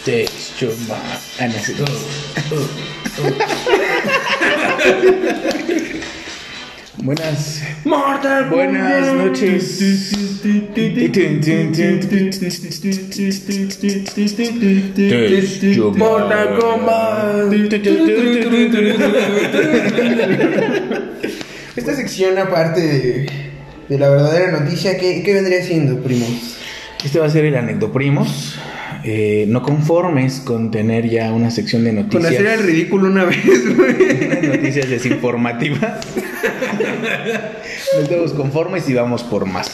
Stage chumba. Ah, no, sí. Buenas, Mortal buenas noches. Mortal Kombat. Esta sección, aparte de, de la verdadera noticia, ¿qué, qué vendría siendo, primos? Este va a ser el Anecdoprimos. Eh, no conformes con tener ya una sección de Con noticias. hacer el ridículo una vez, güey. noticias desinformativas. No estamos conformes y vamos por más.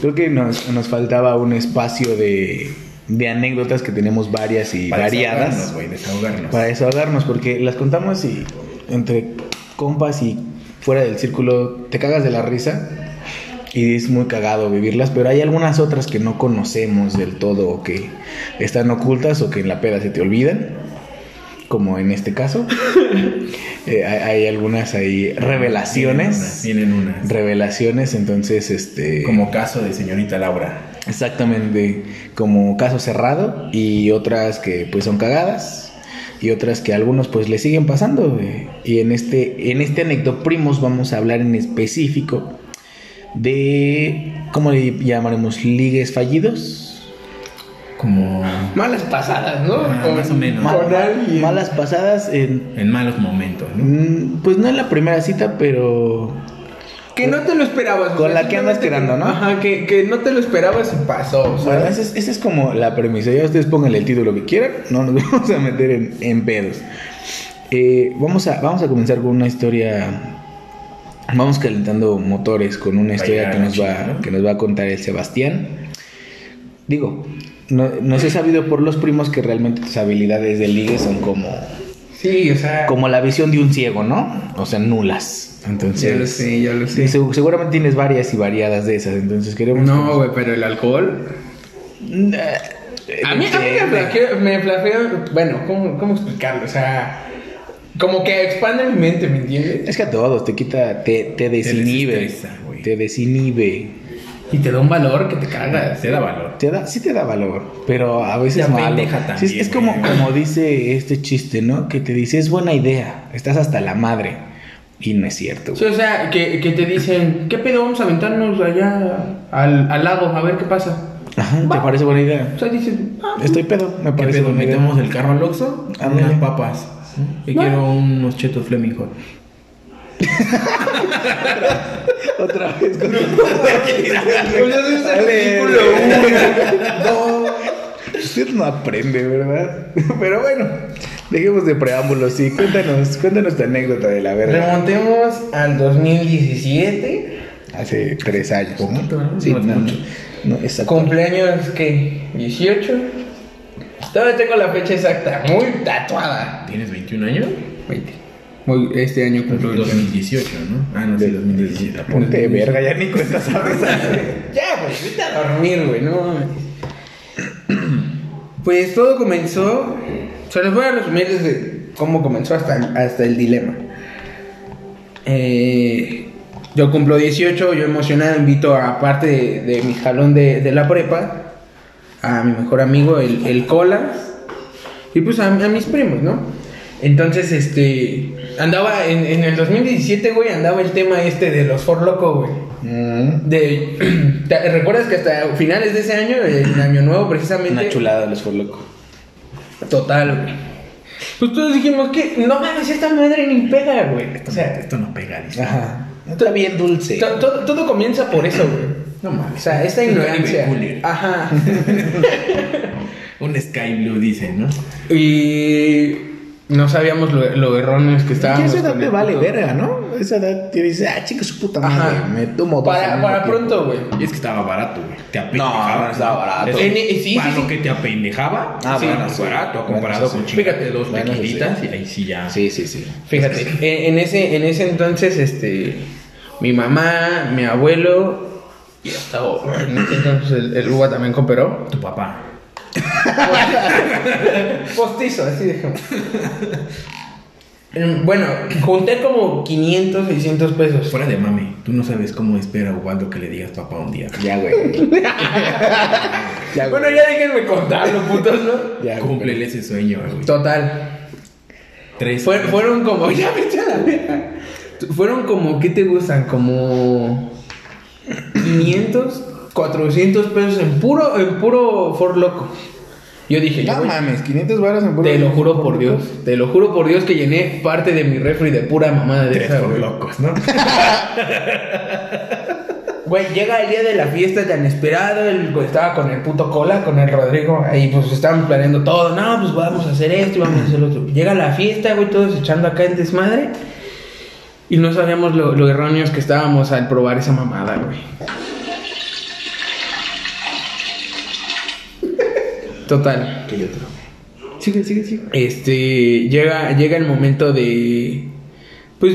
Creo que nos, nos faltaba un espacio de, de anécdotas que tenemos varias y Para variadas. desahogarnos, güey, desahogarnos. Para desahogarnos, porque las contamos y entre compas y fuera del círculo te cagas de la risa y es muy cagado vivirlas, pero hay algunas otras que no conocemos del todo o que están ocultas o que en la peda se te olvidan, como en este caso. Eh, hay, hay algunas ahí revelaciones. Vienen unas. Revelaciones, entonces este Como caso de señorita Laura. Exactamente, como caso cerrado y otras que pues son cagadas y otras que a algunos pues le siguen pasando. güey. Y en este en este anecdoprimos vamos a hablar en específico de ¿cómo le llamaremos? ligues fallidos. Como Malas pasadas, ¿no? Ah, Con- más o menos. Con Mal- alguien. malas pasadas en en malos momentos, ¿no? mm, pues no en la primera cita, pero Que no te lo esperabas. o Con sea, la que andas quedando, ¿no? Ajá, que, que no te lo esperabas y pasó. Bueno, esa es, esa es como la premisa. Ya ustedes pónganle el título que quieran. No nos vamos a meter en, en pedos. Eh, vamos, a, vamos a comenzar con una historia. Vamos calentando motores con una historia que nos, va, que nos va a contar el Sebastián. Digo, no, no se ha sabido por los primos que realmente tus habilidades de ligue son como, Sí, o sea. como la visión de un ciego, ¿no? O sea, nulas. Entonces, Ya lo sé, ya lo sé. segu- seguramente tienes varias y variadas de esas. Entonces queremos. No, güey, pero el alcohol. A mí, a mí me flashea, me flashea- Bueno, ¿cómo, ¿cómo explicarlo? O sea. Como que expande mi mente, ¿me entiendes? Es que a todos te quita, te, te desinhibe. desestresa, güey. Te desinhibe. Y te da un valor que te cagas. Te da valor. Te da, sí te da valor, pero a veces Te malo. apendeja Sí, es, también, es como, como dice este chiste, ¿no? Que te dice, es buena idea, estás hasta la madre. Y no es cierto. Sí, o sea, que, que te dicen, ¿qué pedo? Vamos a aventarnos allá al, al lago a ver qué pasa. Ajá, ¿te parece buena idea? O sea, dicen, ah, Estoy pedo, me ¿Qué parece pedo? buena idea. Metemos el carro al Oxxo, unas papas. Y Va. quiero unos chetos Fleming Hot. Otra vez con No, usted no aprende, ¿verdad? Pero bueno, dejemos de preámbulos, sí. Cuéntanos, cuéntanos tu anécdota de la verga. Remontemos al 2017. Hace tres años. ¿no? ¿no? Sí, No no, mucho. no. Cumpleaños, ¿qué? 18. Todavía tengo la fecha exacta, muy tatuada. ¿Tienes 21 años? 20. Muy, este año cumplo 20. 2018, ¿no? Ah, no, sí, 2017. Ponte de verga, ya ni cuenta sabes. Ya, pues vete a dormir, güey, no mames. Pues todo comenzó. Se les voy a resumir desde cómo comenzó hasta el, hasta el dilema. Eh, yo cumplo 18, yo emocionado invito a parte de, de mi jalón de, de la prepa a mi mejor amigo, el, el Colas, y pues a, a mis primos, ¿no? Entonces, este, andaba en, en el 2017, güey, andaba el tema este de los For Loco, güey. Mm, De, ¿te ¿Recuerdas que hasta finales de ese año, el año nuevo precisamente? Una chulada los for loco. Total, güey. Pues todos dijimos que no mames, esta madre ni pega, güey. O sea, Esto no pega, dice. Ajá. Está bien dulce. to- todo, todo comienza por eso, güey. No mames. O sea, esta ignorancia. Ajá. Un Sky Blue, dice, ¿no? Y no sabíamos lo, lo erróneos que Que estábamos. esa edad te vale puto- verga, ¿no? Esa edad te dices, ah, chica, su puta madre, Ajá. me tomo dos. Para, para mismo tiempo". pronto, güey. Y es que estaba barato, güey. Te apendejaba. No, no estaba barato. En- sí, sí, para sí. lo que te apendejaba, Ah, sí, bueno, barato. Bueno, Comparado eso con Fíjate, dos bueno, eso tequilitas sí. y ahí sí ya. Sí, sí, sí. Fíjate, en, en ese, en ese entonces, este, mi mamá, mi abuelo, y hasta entonces el, el Uva también cooperó. Tu papá. Postizo, así dejemos. Mm, Bueno, junté como 500, 600 pesos. Fuera de mame, tú no sabes cómo espera Ubaldo que le digas papá un día. Ya, güey. ya, güey. Bueno, ya déjenme contarlo, putos, ¿no? Ya, güey. Cúmplele ese sueño, güey. Total. Tres. Fue- fueron como. Ya me la. Fueron como. ¿Qué te gustan? Como. 500, 400 pesos en puro, en puro For Loco. Yo dije, No mames, 500 baros en puro- Te lo juro por Dios. Te lo juro por Dios que llené parte de mi refri de pura mamada de Tres esa, güey. locos, ¿no? Güey, llega el día de la fiesta tan esperado, el, estaba con el puto cola, con el Rodrigo, ahí pues estaban planeando todo, no, pues vamos a hacer esto y vamos a hacer lo otro. Llega la fiesta, güey, todos echando acá el desmadre, y no sabíamos lo, lo erróneos que estábamos al probar esa mamada, güey. Total. Que yo te lo- Sigue, sigue, sigue. Este, llega, llega el momento de, pues,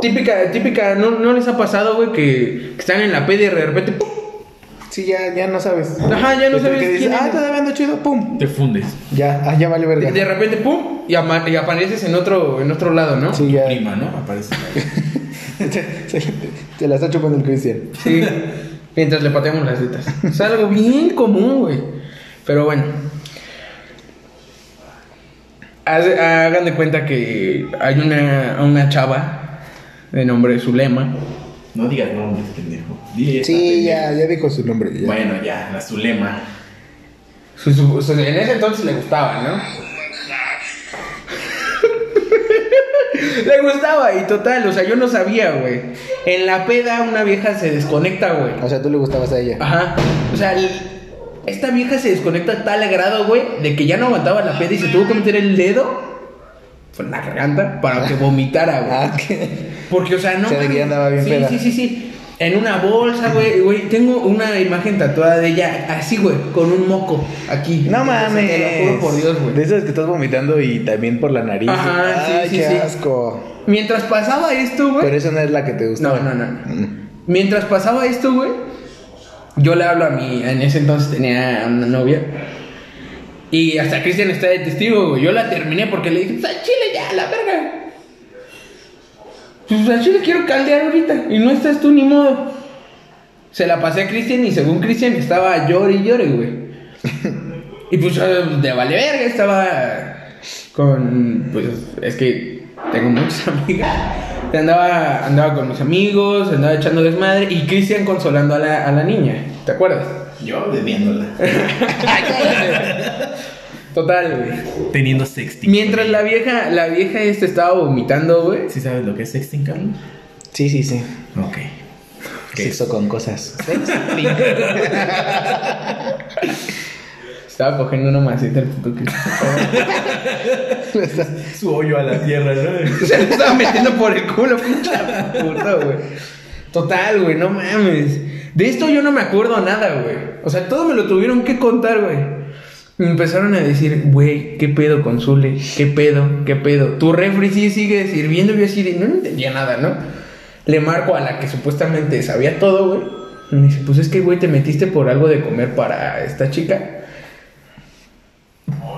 típica, típica, ¿no, no les ha pasado, güey, que, que están en la peda y de repente, ¡pum! Sí, ya, ya no sabes. Ajá, ya no sabes que dices, quién ah, todavía ando chido, pum. Te fundes. Ya, ah, ya vale verga. De, de repente, pum, y, ama- y apareces en otro, en otro lado, ¿no? Sí, ya. Prima, ¿no? Aparece. Se, la está chupando el Cristian. Sí, mientras le pateamos las tetas. Es algo bien común, güey. Pero bueno. Haz- Hagan de cuenta que hay una, una chava de nombre Zulema. No digas nombres, pendejo. Di Sí, pendeja. ya, ya dijo su nombre. ya. Bueno, ya, la Zulema. Su- su- su- en ese entonces le gustaba, ¿no? le gustaba y total, o sea, yo no sabía, güey. En la peda una vieja se desconecta, güey. O sea, tú le gustabas a ella. Ajá. O sea, el- esta vieja se desconecta a tal grado, güey, de que ya no aguantaba la peda y se tuvo que meter el dedo en la garganta para que vomitara, güey. Ah, que. Porque, o sea, no. De que andaba bien sí, peda. Sí, sí, sí. En una bolsa, güey, güey. Tengo una imagen tatuada de ella así, güey, con un moco aquí. No mames. Te lo juro por Dios, güey. De esas que estás vomitando y también por la nariz. Ajá, sí, Ay, sí, qué sí. asco. Mientras pasaba esto, güey. Pero esa no es la que te gusta. No, no, no. no. Mientras pasaba esto, güey, yo le hablo a mi. En ese entonces tenía una novia. Y hasta Cristian está de testigo, güey. Yo la terminé porque le dije, pues al chile ya, la verga. Pues al chile quiero caldear ahorita. Y no estás tú ni modo. Se la pasé a Cristian y según Cristian estaba llore y llore, güey. y pues yo de vale verga estaba con. Pues es que tengo muchas amigas. Andaba, andaba con mis amigos, andaba echando desmadre y Cristian consolando a la, a la niña. ¿Te acuerdas? Yo bebiéndola. Total, güey. Teniendo sexting. Mientras la vieja, la vieja este estaba vomitando, güey. ¿Sí sabes lo que es sexting, Carlos? Sí, sí, sí. Ok. ¿Qué Sexo con cosas. Estaba cogiendo una masita el puto Cristian. Su hoyo a la tierra, ¿no? Se le estaba metiendo por el culo, pinche puto, güey. Total, güey, no mames. De esto yo no me acuerdo nada, güey. O sea, todo me lo tuvieron que contar, güey. Me empezaron a decir, güey, ¿qué pedo con Zule? ¿Qué pedo? ¿Qué pedo? Tu refri sí sigue sirviendo. Yo así de, no entendía nada, ¿no? Le marco a la que supuestamente sabía todo, güey. Y me dice, pues es que, güey, te metiste por algo de comer para esta chica.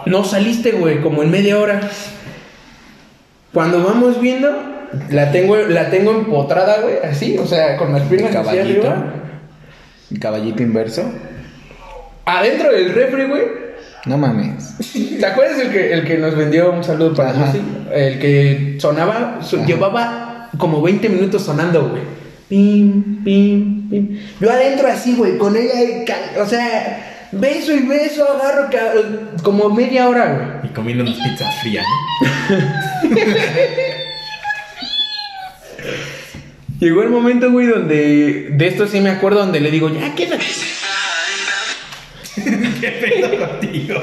No saliste, güey, como en media hora. Cuando vamos viendo, la tengo, la tengo empotrada, güey, así, o sea, con las piernas hacia arriba. El caballito inverso. Adentro del refri, güey. No mames. ¿Te acuerdas el que, el que nos vendió un saludo para Ajá. Lucy? El que sonaba, llevaba como 20 minutos sonando, güey. Pim, pim, pim. Yo adentro así, güey, con ella, ca- o sea, beso y beso, agarro como media hora, güey. Y comiendo unas pizzas frías, ¿no? Llegó el momento, güey, donde, de esto sí me acuerdo, donde le digo, ya quédate. ¿Qué pedo contigo?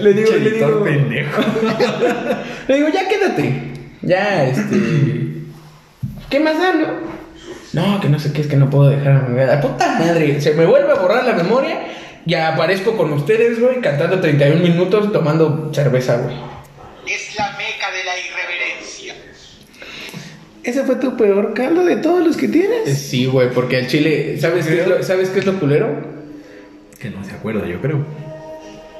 Le digo, le pendejo. Le digo, ya quédate. Ya, este. ¿Qué más da, no? No, que no sé qué, es que no puedo dejar a mi vida. Puta madre, se me vuelve a borrar la memoria. Ya aparezco con ustedes, güey, cantando 31 minutos tomando cerveza, güey. Es la meca de la irreverencia. ¿Ese fue tu peor caldo de todos los que tienes? Sí, güey, porque al chile, ¿sabes qué, es lo, ¿sabes qué es lo culero? Que no se acuerda, yo creo.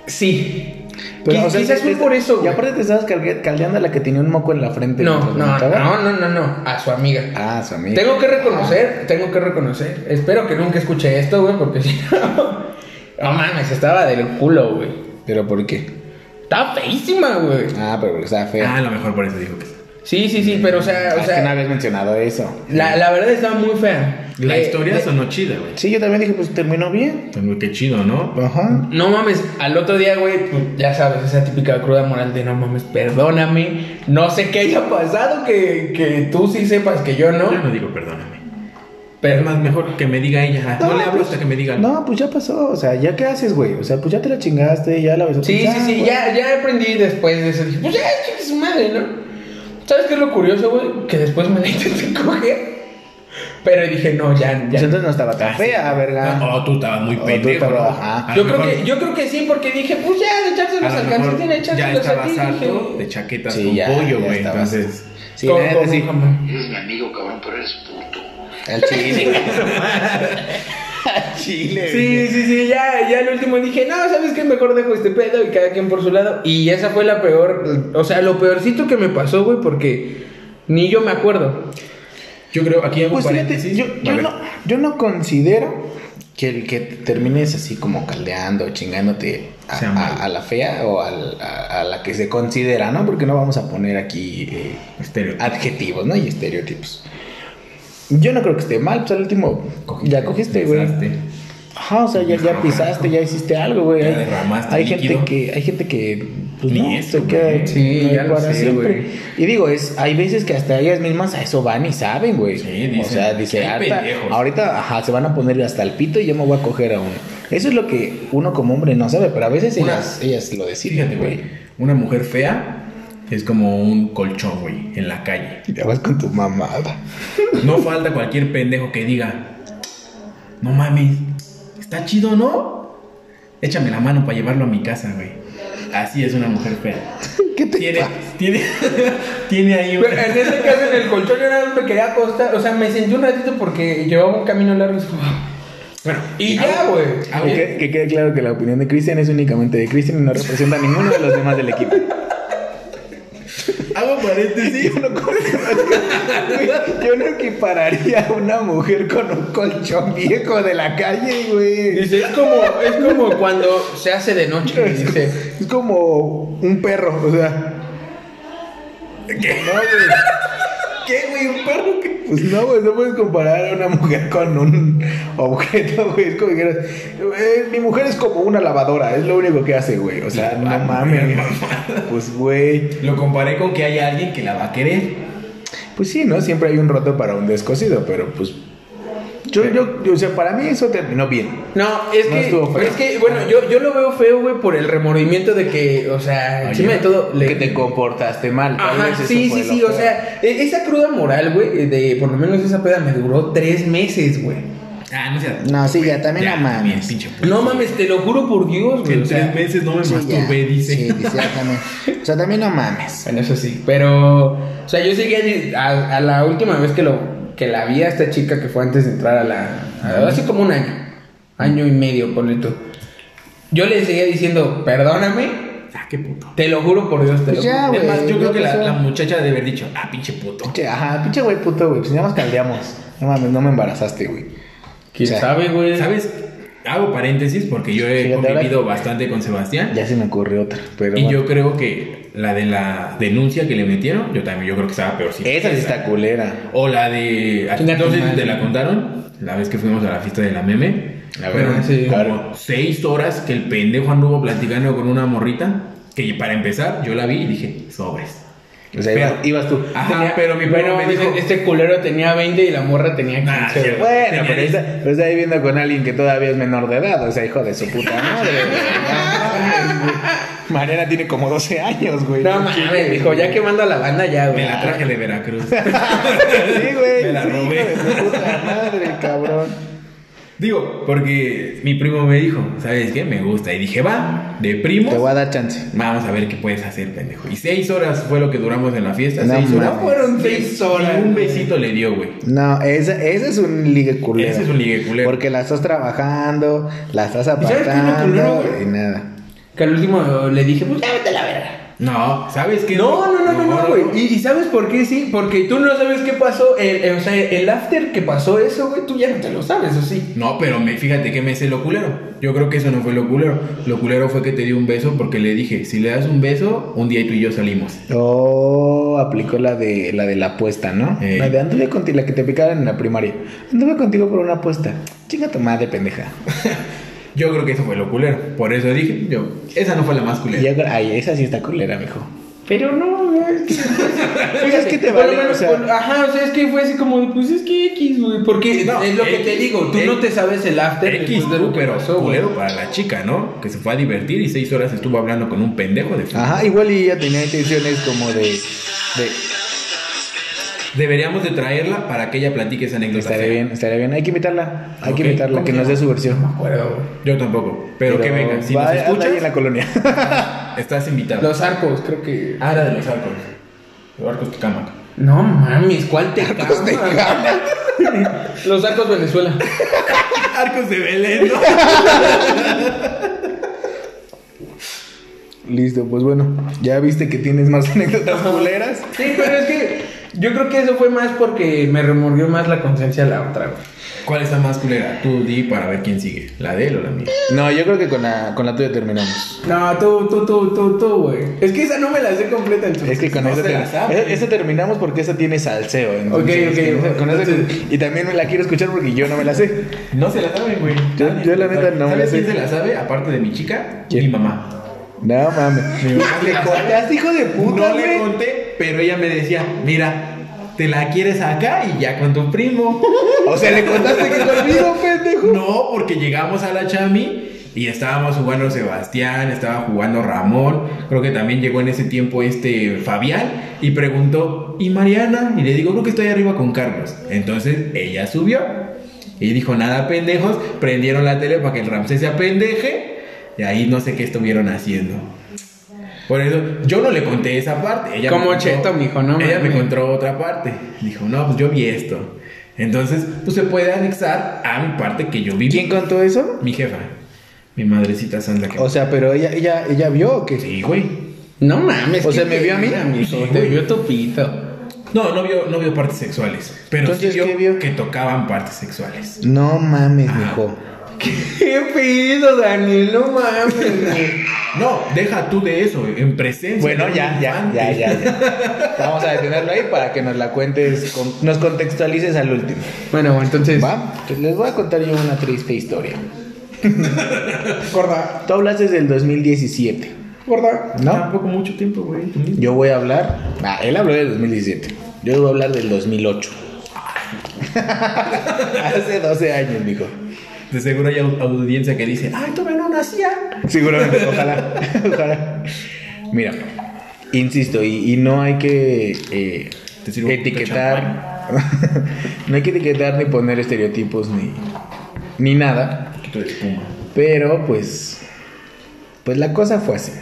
Sí. Qui- quizás fue por eso, Y aparte te estabas caldeando a la que tenía un moco en la frente. No, no, no, no, no, no, a su amiga. Ah, su amiga. Tengo que reconocer, tengo que reconocer. Espero que nunca escuche esto, güey, porque si no. No mames, estaba del culo, güey. ¿Pero por qué? Estaba feísima, güey. Ah, pero porque estaba fea. Ah, a lo mejor por eso dijo que sí. Sí, sí, sí, pero o sea, o es que no sea, habías mencionado eso. la, la verdad estaba muy fea. La Eh, historia de- sonó chida, güey. Sí, yo también dije, pues terminó bien. Pues, Qué chido, ¿no? Ajá. No mames, al otro día, güey, pues, ya sabes, esa típica cruda moral de no mames, perdóname. No sé qué haya pasado, que, que tú sí sepas que yo no. Yo no digo perdóname. Pero Es más, mejor que me diga ella. No, le hablo hasta que me diga. No, pues ya pasó. O sea, ¿ya qué haces, güey? O sea, pues ya te la chingaste, ya la besaste. Sí, sí, sí, güey. ya, ya aprendí después de eso. Dije, pues ya, chingue su madre, ¿no? ¿Sabes qué es lo curioso, güey? Que después me la intenté coger. Pero dije, no, ya, Pues ya. entonces no estaba tan Ah, fea, sí. verga. No, oh, tú estabas muy Oh, pendejo. estabas- ¿no? ajá. A Yo creo, mejor- que, yo creo que sí, porque dije, pues ya, de echárselos a al lo mejor calcetín, ya echárselos estabas aquí. harto dije, de chaquetas Sí, con ya, pollo, güey. Entonces, Sí, ¿cómo- cómo, sí. Eres mi amigo, cabrón, pero eres puto. Al chile. Chile. Sí, sí, sí, ya, ya el último dije, no, ¿sabes qué? Mejor dejo este pedo y cada quien por su lado. Y esa fue la peor, o sea, lo peorcito que me pasó, güey, porque ni yo me acuerdo. yo creo, aquí hago Pues fíjate, paréntesis. yo, yo no, yo no considero que el que termines así como caldeando, chingándote a, a- a la fea o al- a, a la que se considera, ¿no? Porque no vamos a poner aquí eh, adjetivos, ¿no? Y estereotipos. Yo no creo que esté mal, pues al último ya cogiste, güey. Ajá, o sea, ya, ya pisaste, ya hiciste algo, güey. Ya Hay, derramaste hay gente que, hay gente que, pues Ni no, eso, se queda. Sí, no, ya para sé, siempre. Y digo, es, hay veces que hasta ellas mismas a eso van y saben, güey. Sí, o sea, dice, "Qué "Ahorita- pendejos". ahorita, ajá, se van a poner hasta el pito y yo me voy a coger a uno. Eso es lo que uno como hombre no sabe, pero a veces Una- ellas, ellas lo deciden, Fíjate, güey. Una mujer fea es como un colchón, güey, en la calle. Ya vas con tu mamada. No falta cualquier pendejo que diga, no mames, está chido, ¿no? Échame la mano para llevarlo a mi casa, güey. Así es una mujer fea. ¿Qué te Tiene, pasa? tiene, tiene ahí Pero una... en ese caso, en el colchón, yo nada más me quería acostar. O sea, me sentí un ratito porque llevaba un camino largo. y Bueno, Y ya, güey. hago- Que, quede- que quede claro que la opinión de Cristian es únicamente de Cristian y no representa a ninguno de los demás del equipo. Hago paréntesis. Yo no, yo no equipararía a una mujer con un colchón viejo de la calle, güey. Dice, es como, es como cuando se hace de noche. Dice, Es como un perro, o sea. ¿Qué? No, güey. ¿Qué, güey? ¿Un perro? ¿Qué? Pues no, güey, no puedes comparar a una mujer con un objeto, güey. Es como que "Eh, mi mujer es como una lavadora, es lo único que hace, güey. O sea, no Ah, mames. Pues, güey. Lo comparé con que hay alguien que la va a querer. Pues sí, ¿no? Siempre hay un roto para un descosido, pero pues. Yo, yo, yo, o sea, para mí eso terminó bien. No, es No que, estuvo feo. es que, bueno, yo, yo lo veo feo, güey, por el remordimiento de que, o sea, Oye, encima de todo, le... Que te comportaste mal. Ajá, sí, sí, sí, o feo. sea, e- esa cruda moral, güey, de por lo menos esa peda me duró tres meses, güey. Ah, no sea. No, sí, ya, también no mames. pinche. No mames, te lo juro por Dios, güey. en o sea, tres meses no me Sí, ya. masturbé, dice. Sí, dice, ya también. O sea, también no mames. Bueno, eso sí, pero, o sea, yo seguía a, a la última vez que lo que la vi a esta chica que fue antes de entrar a la, a- hace como un año, año y medio, ponle tú. Yo le seguía diciendo, perdóname, Ah, qué puto. te lo juro por Dios, te Pues lo ya, juro. Es más, güey, yo creo que la, muchacha debe haber dicho, ah, pinche puto. Pinche, ajá, pinche güey puto, güey. Pues ya nos caldeamos. No mames, no me embarazaste, güey. ¿Quién O sea, sabe, güey? ¿Sabes? Hago paréntesis porque yo he Fíjate, ahora- convivido bastante con Sebastián. Ya se me ocurrió otra, pero. Y bueno. yo creo que la de la denuncia que le metieron, yo también, yo creo que estaba peor. Esa sí está culera. O la de. ¿A ti Chinga tu no sé si madre. te la contaron? La vez que fuimos a la fiesta de la meme. A ver, Fueron sí. como seis horas que el pendejo anduvo platicando con una morrita. Que para empezar, yo la vi y dije, sobres. O sea, ibas, ibas tú. Ajá, Tenía- pero mi bueno, me dijo. este, este culero tenía 20 y la morra tenía 15. Ah, sí, güey. Bueno, Tenía pero está, pero está viviendo con alguien que todavía es menor de edad. O sea, hijo de su puta madre. Mariana tiene como 12 años, güey. No mames, dijo, ya quemando a la banda ya, güey. Me la traje de Veracruz. Sí, güey. Me la robé. hijo de su puta madre, cabrón. Digo, porque mi primo me dijo, ¿sabes qué? Me gusta. Y dije, va, de primo. Te voy a dar chance. Vamos a ver qué puedes hacer, pendejo. Y seis horas fue lo que duramos en la fiesta. No seis horas. mames. Fueron seis horas. Y un besito le dio, güey. No, ese, ese es un ligue culero. Ese es un ligue culero. Porque la estás trabajando, la estás sabes qué es lo apartando culero, güey? y nada. Que al último le dije, pues ya vete a la verga. No, ¿sabes qué? No, no, no, no, no, güey. ¿Y, y sabes por qué sí? Porque tú no sabes qué pasó. El, el- o sea, el after que pasó eso, güey, tú ya no te lo sabes, ¿o sí? No, pero me, fíjate que me hice lo culero. Yo creo que eso no fue lo culero. Lo culero fue que te di un beso porque le dije, si le das un beso, un día tú y yo salimos. Oh, aplicó la de la de la apuesta, ¿no? Ey. La de anduve contigo, la que te picaron en la primaria. Anduve contigo por una apuesta. Chinga tu madre, pendeja. Yo creo que eso fue lo culero. Por eso dije, yo, esa no fue la más culera. Yo- ay, esa sí está culera, mijo. Pero no, güey, es que. Pues es que te vale, o sea- por- ajá, o sea, es que fue así como, pues es que X, güey. Porque No, es lo que X, te digo, tú no te sabes el after X, después de lo que pero pasó, güey. culero para la chica, ¿no? Que se fue a divertir y seis horas estuvo hablando con un pendejo de Ajá, igual y ella tenía intenciones como de. de Deberíamos de traerla para que ella platique esa anécdota. estaría bien, estaría bien. Hay que invitarla. Hay que invitarla, ¿cómo que nos dé su versión. Acuerdo, güey. Yo tampoco. Pero, que venga, si va- nos escuchas, ahí en la colonia. estás invitado. Los arcos, creo que. Ah, era de los arcos. Los arcos de cama. No mames, ¿cuál te Arcos de cama? Los arcos Venezuela. Arcos de Belén, ¿no? Listo, pues bueno. Ya viste que tienes más anécdotas culeras. Sí, pero es que yo creo que eso fue más porque me remordió más la conciencia la otra, güey. ¿Cuál está más culera? Tú di para ver quién sigue. ¿La de él o la mía? No, yo creo que con la, con la tuya terminamos. No, tú, tú, tú, tú, tú, güey. Es que esa no me la sé completa entonces. Es que con no esa, se la sabe. esa- esa terminamos porque esa tiene salseo. entonces, Ok, ok, esa- con esa- entonces- y también me la quiero escuchar porque yo no me la sé. No se la saben, güey. Yo- la neta sabe. no me ¿Sabes la sé. quién se la sabe? Aparte de mi chica, ¿Quién? mi mamá. No mames. Mi mamá ¿Le la sabe. contaste, hijo de puta, No le conté, pero ella me decía, mira, te la quieres acá y ya con tu primo. O sea, le contaste que conmigo, pendejo. No, porque llegamos a la Chami y estábamos jugando Sebastián, estaba jugando Ramón, creo que también llegó en ese tiempo este Fabián y preguntó, ¿y Mariana? Y le digo, creo que estoy arriba con Carlos. Entonces ella subió y dijo, nada pendejos, prendieron la tele para que el Ramsés se apendeje y ahí no sé qué estuvieron haciendo. Por eso, yo no le conté esa parte. Ella Como me contó- cheto, mijo, no Ella me mames. contó otra parte. Dijo, no, pues yo vi esto. Entonces, pues se puede anexar a mi parte que yo vi. ¿Quién contó eso? Mi jefa. Mi madrecita santa que... O sea, pero ella, ella, ella vio o qué? sí, güey. No mames. O ¿qué sea, ¿me vio a mí? Sí, te güey. vio tu pito. No, no vio, no vio partes sexuales. Pero Entonces, sí vio, ¿qué vio? que tocaban partes sexuales. No mames, Ah. mijo. ¿Qué pedo, Daniel? No mames, güey. No, deja tú de eso, en presencia. Bueno, ya, ya, ya, ya, ya. Vamos a detenerlo ahí para que nos la cuentes, con- nos contextualices al último. Bueno, entonces. ¿Va? Pues les voy a contar yo una triste historia. Gorda. Tú hablaste del 2017, Gorda. ¿no? Tampoco mucho tiempo, güey. Yo voy a hablar. Ah, él habló del 2017. Yo voy a hablar del 2008. Hace 12 años, mijo. De seguro hay au- audiencia que dice, ay, todavía no nacía. Seguramente, ojalá. ojalá. Mira, insisto, y, y no hay que eh, etiquetar. no hay que etiquetar ni poner estereotipos ni, ni nada. Pero pues. Pues la cosa fue así.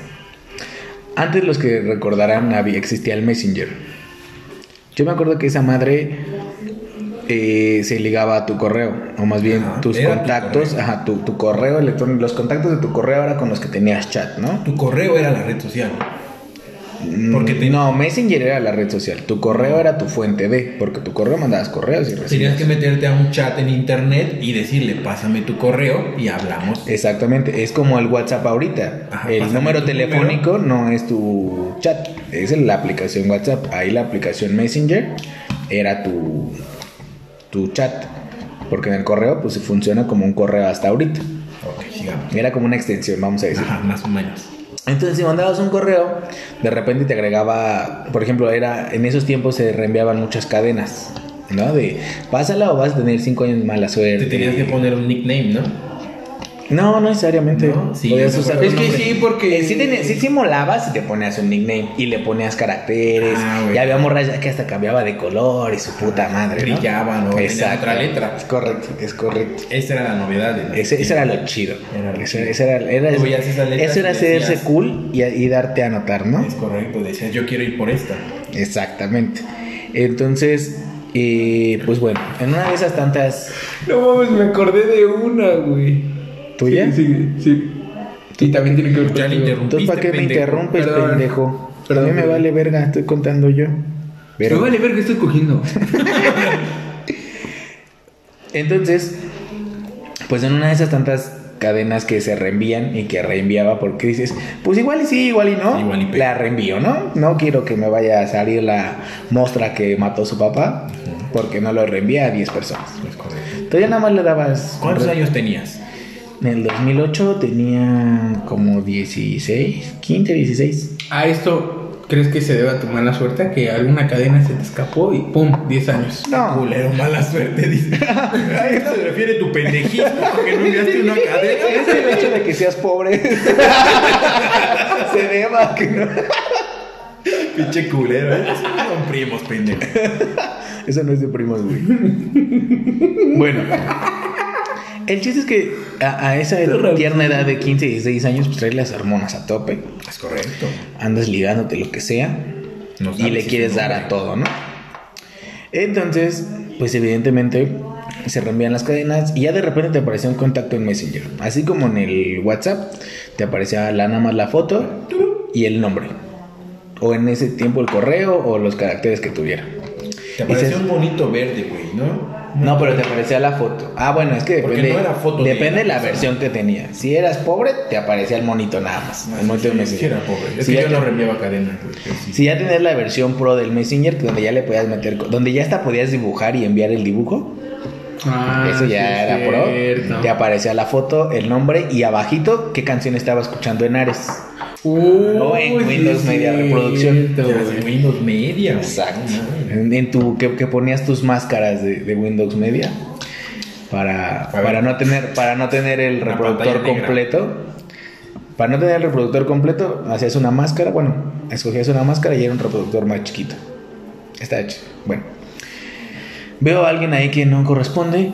Antes los que recordarán había, existía el Messenger. Yo me acuerdo que esa madre eh, se ligaba a tu correo, o más bien Ajá, tus tu contactos, correo. ajá, tu, tu correo electrónico, los contactos de tu correo era con los que tenías chat, ¿no? Tu correo era la red social. Porque te- No, Messenger era la red social, tu correo era tu fuente de, porque tu correo mandabas correos y Tenías recibías. que meterte a un chat en internet y decirle, pásame tu correo y hablamos. Exactamente, es como el WhatsApp ahorita. Ajá, el número tu telefónico no es tu chat, es la aplicación WhatsApp. Ahí la aplicación Messenger era tu, tu chat. Porque en el correo pues funciona como un correo hasta ahorita. Ok, sigamos. Era como una extensión, vamos a decir. Ajá, más o menos. Entonces, si mandabas un correo, de repente te agregaba, por ejemplo, era en esos tiempos se reenviaban muchas cadenas, ¿no? De pásala o vas a tener cinco años de mala suerte. Te tenías que poner un nickname, ¿no? No, no necesariamente. No, sí, Podías usar Es que sí, porque- Eh, sí, tenía- sí simulabas y te ponías un nickname y le ponías caracteres. Ah, güey. y había morras que hasta cambiaba de color y su puta madre. ¿no? Brillaban, ¿no? Tenían Exacto. otra letra. Es correcto, es correcto. Esa era la novedad. de- Ese, ese era lo chido. Era lo Ese- chido. ese era, era- eso era hacerse cool y, y darte a notar, ¿no? Es correcto, decías, yo quiero ir por esta. Exactamente. Entonces, eh, pues bueno, en una de esas tantas No mames, me acordé de una, güey. ¿Tuya? Sí, sí. sí. Y también tiene que ver Ya le interrumpí. Entonces, ¿para qué me pendejo. interrumpes, Perdón. pendejo? Perdón, a mí me perdón. vale verga, estoy contando yo. Pero, Me vale ver que estoy cogiendo. Entonces, pues en una de esas tantas cadenas que se reenvían y que reenviaba porque dices, pues igual y sí, igual y no, Igual y la reenvío, ¿no? No quiero que me vaya a salir la mostra que mató su papá porque no lo reenvía a 10 personas. Es correcto. Entonces ya nada más le dabas... ¿Cuántos años tenías? En el 2008 tenía como 16, 15, 16. A esto, ¿crees que se debe a tu mala suerte? Que alguna cadena se te escapó y ¡pum! 10 años. No, Culero, mala suerte, dice. ¿A qué se refiere tu pendejismo? Porque no enviaste una cadena. es el hecho de que seas pobre. se deba a que no... Pinche culero, ¿eh? Son primos, pendejo. Eso no es de primos, güey. bueno. El chiste es que a, a esa tierna edad de 15, 16 años, pues traes las hormonas a tope. Es correcto. Andas ligándote lo que sea. No y le si quieres dar a todo, ¿no? Entonces, pues evidentemente se reenvían las cadenas y ya de repente te aparecía un contacto en Messenger. Así como en el WhatsApp, te aparecía la, nada más la foto y el nombre. O en ese tiempo el correo o los caracteres que tuviera. Te Y pareció se- un bonito verde, güey, ¿no? No, pero te aparecía la foto. Ah, bueno, es que Porque depende, no era foto de depende de la persona. versión que tenía. Si eras pobre, te aparecía el monito nada más. el monito de Sí, Messenger. sí era pobre. Es Si que ya yo no reenviaba sí. Si ya tenías la versión pro del Messenger, que donde ya le podías meter, co- donde ya hasta podías dibujar y enviar el dibujo, Ah, eso ya sí, era cierto. pro. Te aparecía la foto, el nombre y abajito qué canción estaba escuchando en Ares. No, en sí, Windows Media Reproducción. De Windows Media. Exacto. En, en tu que, que ponías tus máscaras de, de Windows Media para, para no tener para no tener el Una reproductor completo. Para no tener el reproductor completo, hacías una máscara, bueno, escogías una máscara y era un reproductor más chiquito. Está hecho. Bueno. Veo a alguien ahí que no corresponde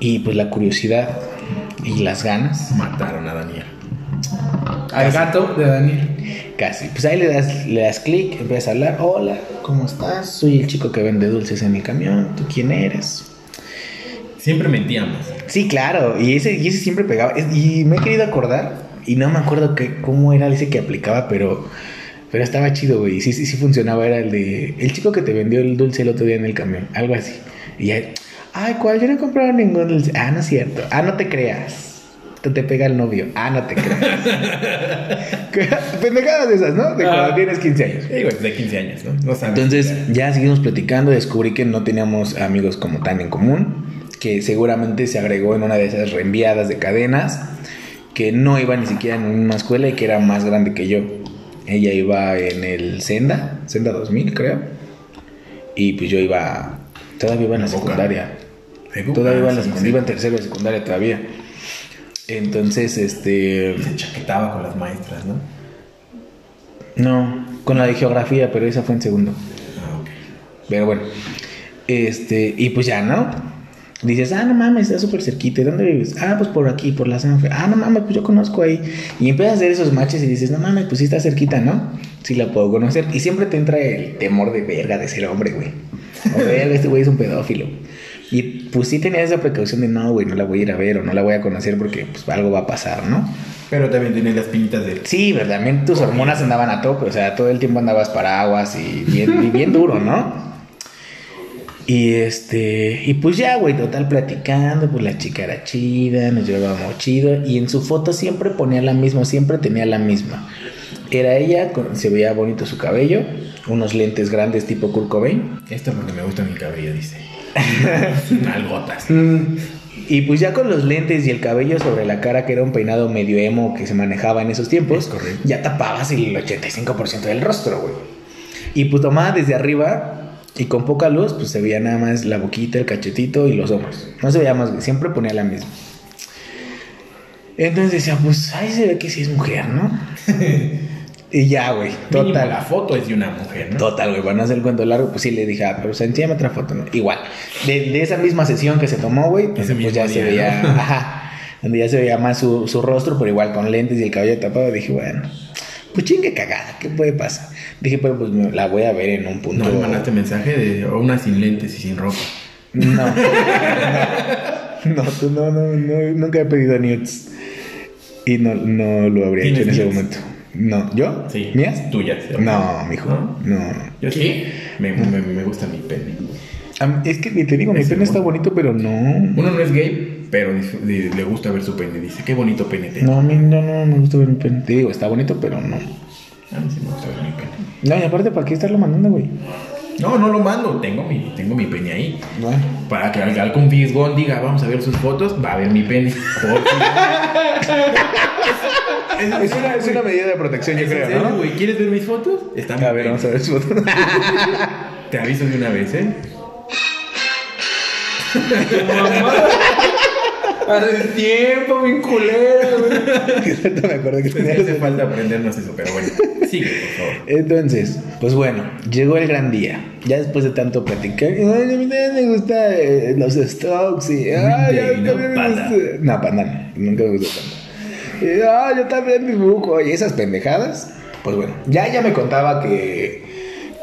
y pues la curiosidad y las ganas Mataron a Daniel. Al gato de Daniel. Casi. Pues ahí le das, le das clic, empiezas a hablar. Hola, ¿cómo estás? Soy el chico que vende dulces en el camión. ¿Tú quién eres? Siempre mentíamos. Sí, claro. Y ese, y ese siempre pegaba. Y me he querido acordar. Y no me acuerdo que, cómo era ese que aplicaba, pero, pero estaba chido, güey. Sí, sí, sí funcionaba. Era el de. El chico que te vendió el dulce el otro día en el camión. Algo así. Y ya. Ay, ¿cuál? Yo no he comprado ningún dulce. Ah, no es cierto. Ah, no te creas. Te, pega el novio. Ah, no te creas. Pendejadas de esas, ¿no? De cuando Ah. tienes 15 años. De 15 años, ¿no? No sabes. Entonces ya seguimos platicando, descubrí que no teníamos amigos como tan en común, que seguramente se agregó en una de esas reenviadas de cadenas, que no iba ni siquiera en una escuela y que era más grande que yo. Ella iba en el Senda, Senda 2000 creo, y pues yo iba, todavía iba en la secundaria, todavía iba en la secundaria, iba en tercero de secundaria todavía. Entonces, este... Se chaquetaba con las maestras, ¿no? No, con la de geografía, pero esa fue en segundo. Ah, ok. Pero bueno, este, y pues ya, ¿no? Dices, ah, no mames, está súper cerquita. ¿Y dónde vives? Ah, pues por aquí, por la Sanfe. Ah, no mames, pues yo conozco ahí. Y empiezas a hacer esos matches y dices, no mames, pues sí está cerquita, ¿no? Sí la puedo conocer. Y siempre te entra el temor de verga de ser hombre, güey. O verga, este güey es un pedófilo. Y pues sí tenías esa precaución de, no, güey, no la voy a ir a ver o no la voy a conocer porque pues algo va a pasar, ¿no? Pero también tiene las pinitas de... Sí, verdaderamente tus hormonas andaban a tope, o sea, todo el tiempo andabas paraguas y bien, y bien duro, ¿no? Y este, y pues ya, güey, total platicando, pues la chica era chida, nos llevábamos chido, y en su foto siempre ponía la misma, siempre tenía la misma. Era ella, con- se veía bonito su cabello, unos lentes grandes tipo Kurt Cobain, Esto es porque me gusta mi cabello, dice. Algotas. y pues ya con los lentes y el cabello sobre la cara, que era un peinado medio emo que se manejaba en esos tiempos, Es ya tapabas el 85% del rostro, güey. Y pues tomada desde arriba y con poca luz, pues se veía nada más la boquita, el cachetito y los hombros. No se veía más, güey. Siempre ponía la misma. Entonces decía, pues ahí se ve que sí es mujer, ¿no? y ya, güey. Mínimo, Total. la foto es de una mujer, ¿no? Total, güey, para no hacer el cuento largo, pues sí le dije, ah, pero o sea, enséñame otra foto, ¿no? Igual. De, de esa misma sesión que se tomó, güey, pues, pues ya se veía, ¿no? ajá, donde ya se veía más su, su rostro, pero igual con lentes y el cabello tapado, dije, bueno, pues chingue cagada, ¿qué puede pasar? Dije, pero pues me- la voy a ver en un punto. No le mandaste mensaje de una sin lentes y sin ropa. No, no, no, tú no, nunca he pedido nudes. Y no, no lo habría hecho en ¿Tienes ese momento. No, ¿yo? Sí. ¿Mías? Tuyas. No, mijo. ¿No? No. Yo sí. Me, me, me gusta mi pene. Es que te digo, mi pene está bonito, pero no. Uno no es gay, pero le gusta ver su pene. Dice, qué bonito pene tengo. No, a mí no, no me gusta ver mi pene. Te digo, está bonito, pero no. A mí sí me gusta ver mi pene. No, y aparte, ¿para qué estarlo mandando, güey? No, no lo mando. Tengo mi, tengo mi pene ahí. Bueno. Para que al algún fisgón diga, vamos a ver sus fotos, va a ver mi pene. Es una, es una medida de protección, yo ¿Es en creo, ¿no? güey? ¿Quieres ver mis fotos? Está mi A ver, vamos a ver su foto. Te aviso de una vez, ¿eh? Hace tiempo, culera, güey. me acuerdo que tenía hace falta aprendernos eso, pero bueno. Sigue, por favor. Entonces, pues bueno, llegó el gran día. Ya después de tanto platicar, ay, a mí también me gusta eh, los strokes y ay, a mí Green también ¿no? me Panda. gusta. No, panda no, nunca me gustó panda. Y, ah, yo también dibujo y esas pendejadas. Pues bueno, ya ella me contaba que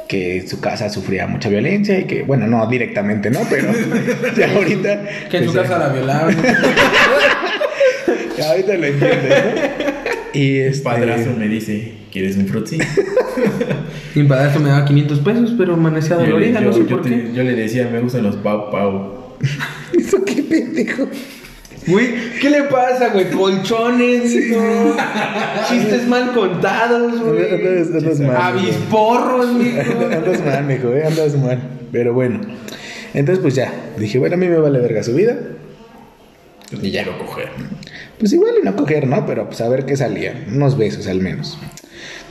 que su casa sufría mucha violencia y que, bueno, no directamente, ¿no? Pero ya ahorita. Que en su pues, casa la violaban. ya ahorita lo entiendes, ¿no? Y este. Padrazo me dice, ¿quieres un frutzi? Mi padrastro me daba 500 pesos, pero amanecía dolorida, no yo- sé yo por te- qué. yo le decía, me gustan los pau pau. ¿Eso qué pendejo? Güey, ¿qué le pasa, güey? Colchones. Chistes mal contados, güey. Andas- andas mal, Avisporros, mijo. Andas mal, mijo, eh, andas mal. Pero bueno. Entonces, pues ya. Dije, bueno, a mí me vale verga su vida. Y ya lo coger. Pues igual y no coger, ¿no? Pero pues a ver qué salía. Unos besos al menos.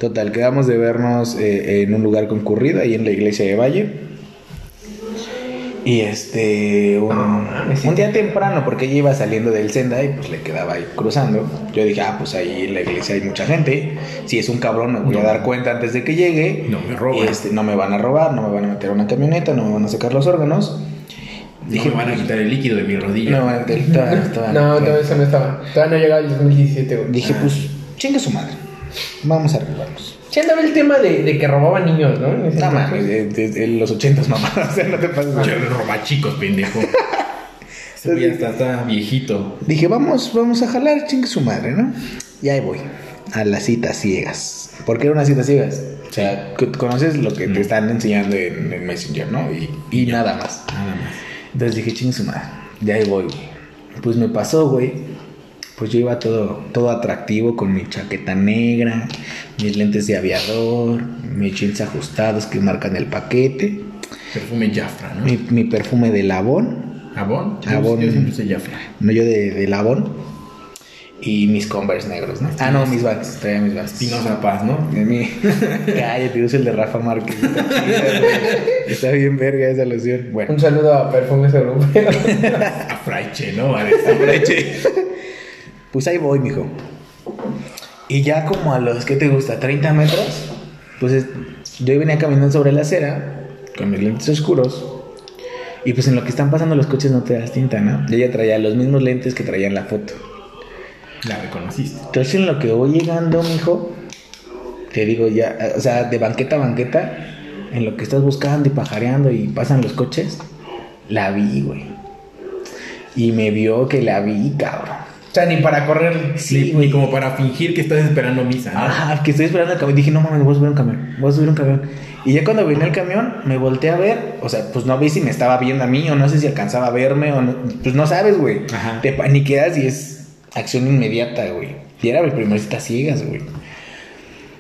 Total, quedamos de vernos eh, en un lugar concurrido, ahí en la iglesia de Valle. Y este, un, un día temprano, porque ella iba saliendo del senda y pues le quedaba ahí cruzando. Yo dije, ah, pues ahí en la iglesia hay mucha gente. Si es un cabrón, me voy a No. dar cuenta antes de que llegue. No me roban. Este, no me van a robar, no me van a meter a una camioneta, no me van a sacar los órganos. Dije, me van a quitar el líquido de mi rodilla. No, todavía- todavía No, todavía- no, eso no estaba. Todavía no llegaba el 2017, güey. Dije, pues, chingue su madre. Vamos a arreglarnos. Sí andaba el tema de, de que robaban niños, ¿no? En ese de, de- de los ochentas, mamá. O sea, no te pases. Yo roba chicos, pendejo. Hasta está viejito. Dije, vamos, vamos a jalar, chingue su madre, ¿no? Y ahí voy. A las citas ciegas. ¿Por qué era una cita ciegas? O sea, conoces lo que te están enseñando en, en Messenger, ¿no? Y, y nada más. Nada más. Entonces dije, chingue su madre. Y ahí voy, güey. Pues me pasó, güey. Pues yo iba todo, todo atractivo con mi chaqueta negra, mis lentes de aviador, mis jeans ajustados que marcan el paquete, Perfume Jafra, ¿no? mi, mi perfume de Labón, ¿Abón? Yo- Abón. Yo siempre usé Jafra. no yo de, de Labón, y mis Converse negros, ¿no? Ah, no, mis Vans, traía mis Vans. Espinosa Paz, ¿no? De mí. Cállate, uso el de Rafa Márquez. Está, bien verga esa loción. Bueno. Un saludo a Perfumes Europeos. A Fraiche, ¿no? A decir. Pues ahí voy, mijo. Y ya como a los, ¿qué te gusta? ¿30 metros? Pues es- yo venía caminando sobre la acera con mis lentes oscuros. Y pues en lo que están pasando los coches no te das tinta, ¿no? Yo ya traía los mismos lentes que traía en la foto. La reconociste. Entonces en lo que voy llegando, mijo, te digo ya, o sea, de banqueta a banqueta, en lo que estás buscando y pajareando y pasan los coches, la vi, güey. Y me vio que la vi, cabrón. O sea, ni para correr. Sí, Ni- güey. Ni como para fingir que estás esperando misa, ¿no? Ajá, que estoy esperando el camión. Dije, no mames, voy a subir un camión. Voy a subir un camión. Y ya cuando venía el camión, me volteé a ver. O sea, pues no vi si me estaba viendo a mí o no sé si alcanzaba a verme o no. Pues no sabes, güey. Ajá. Te paniqueas y es acción inmediata, güey. Y era mi primer cita ciegas, güey.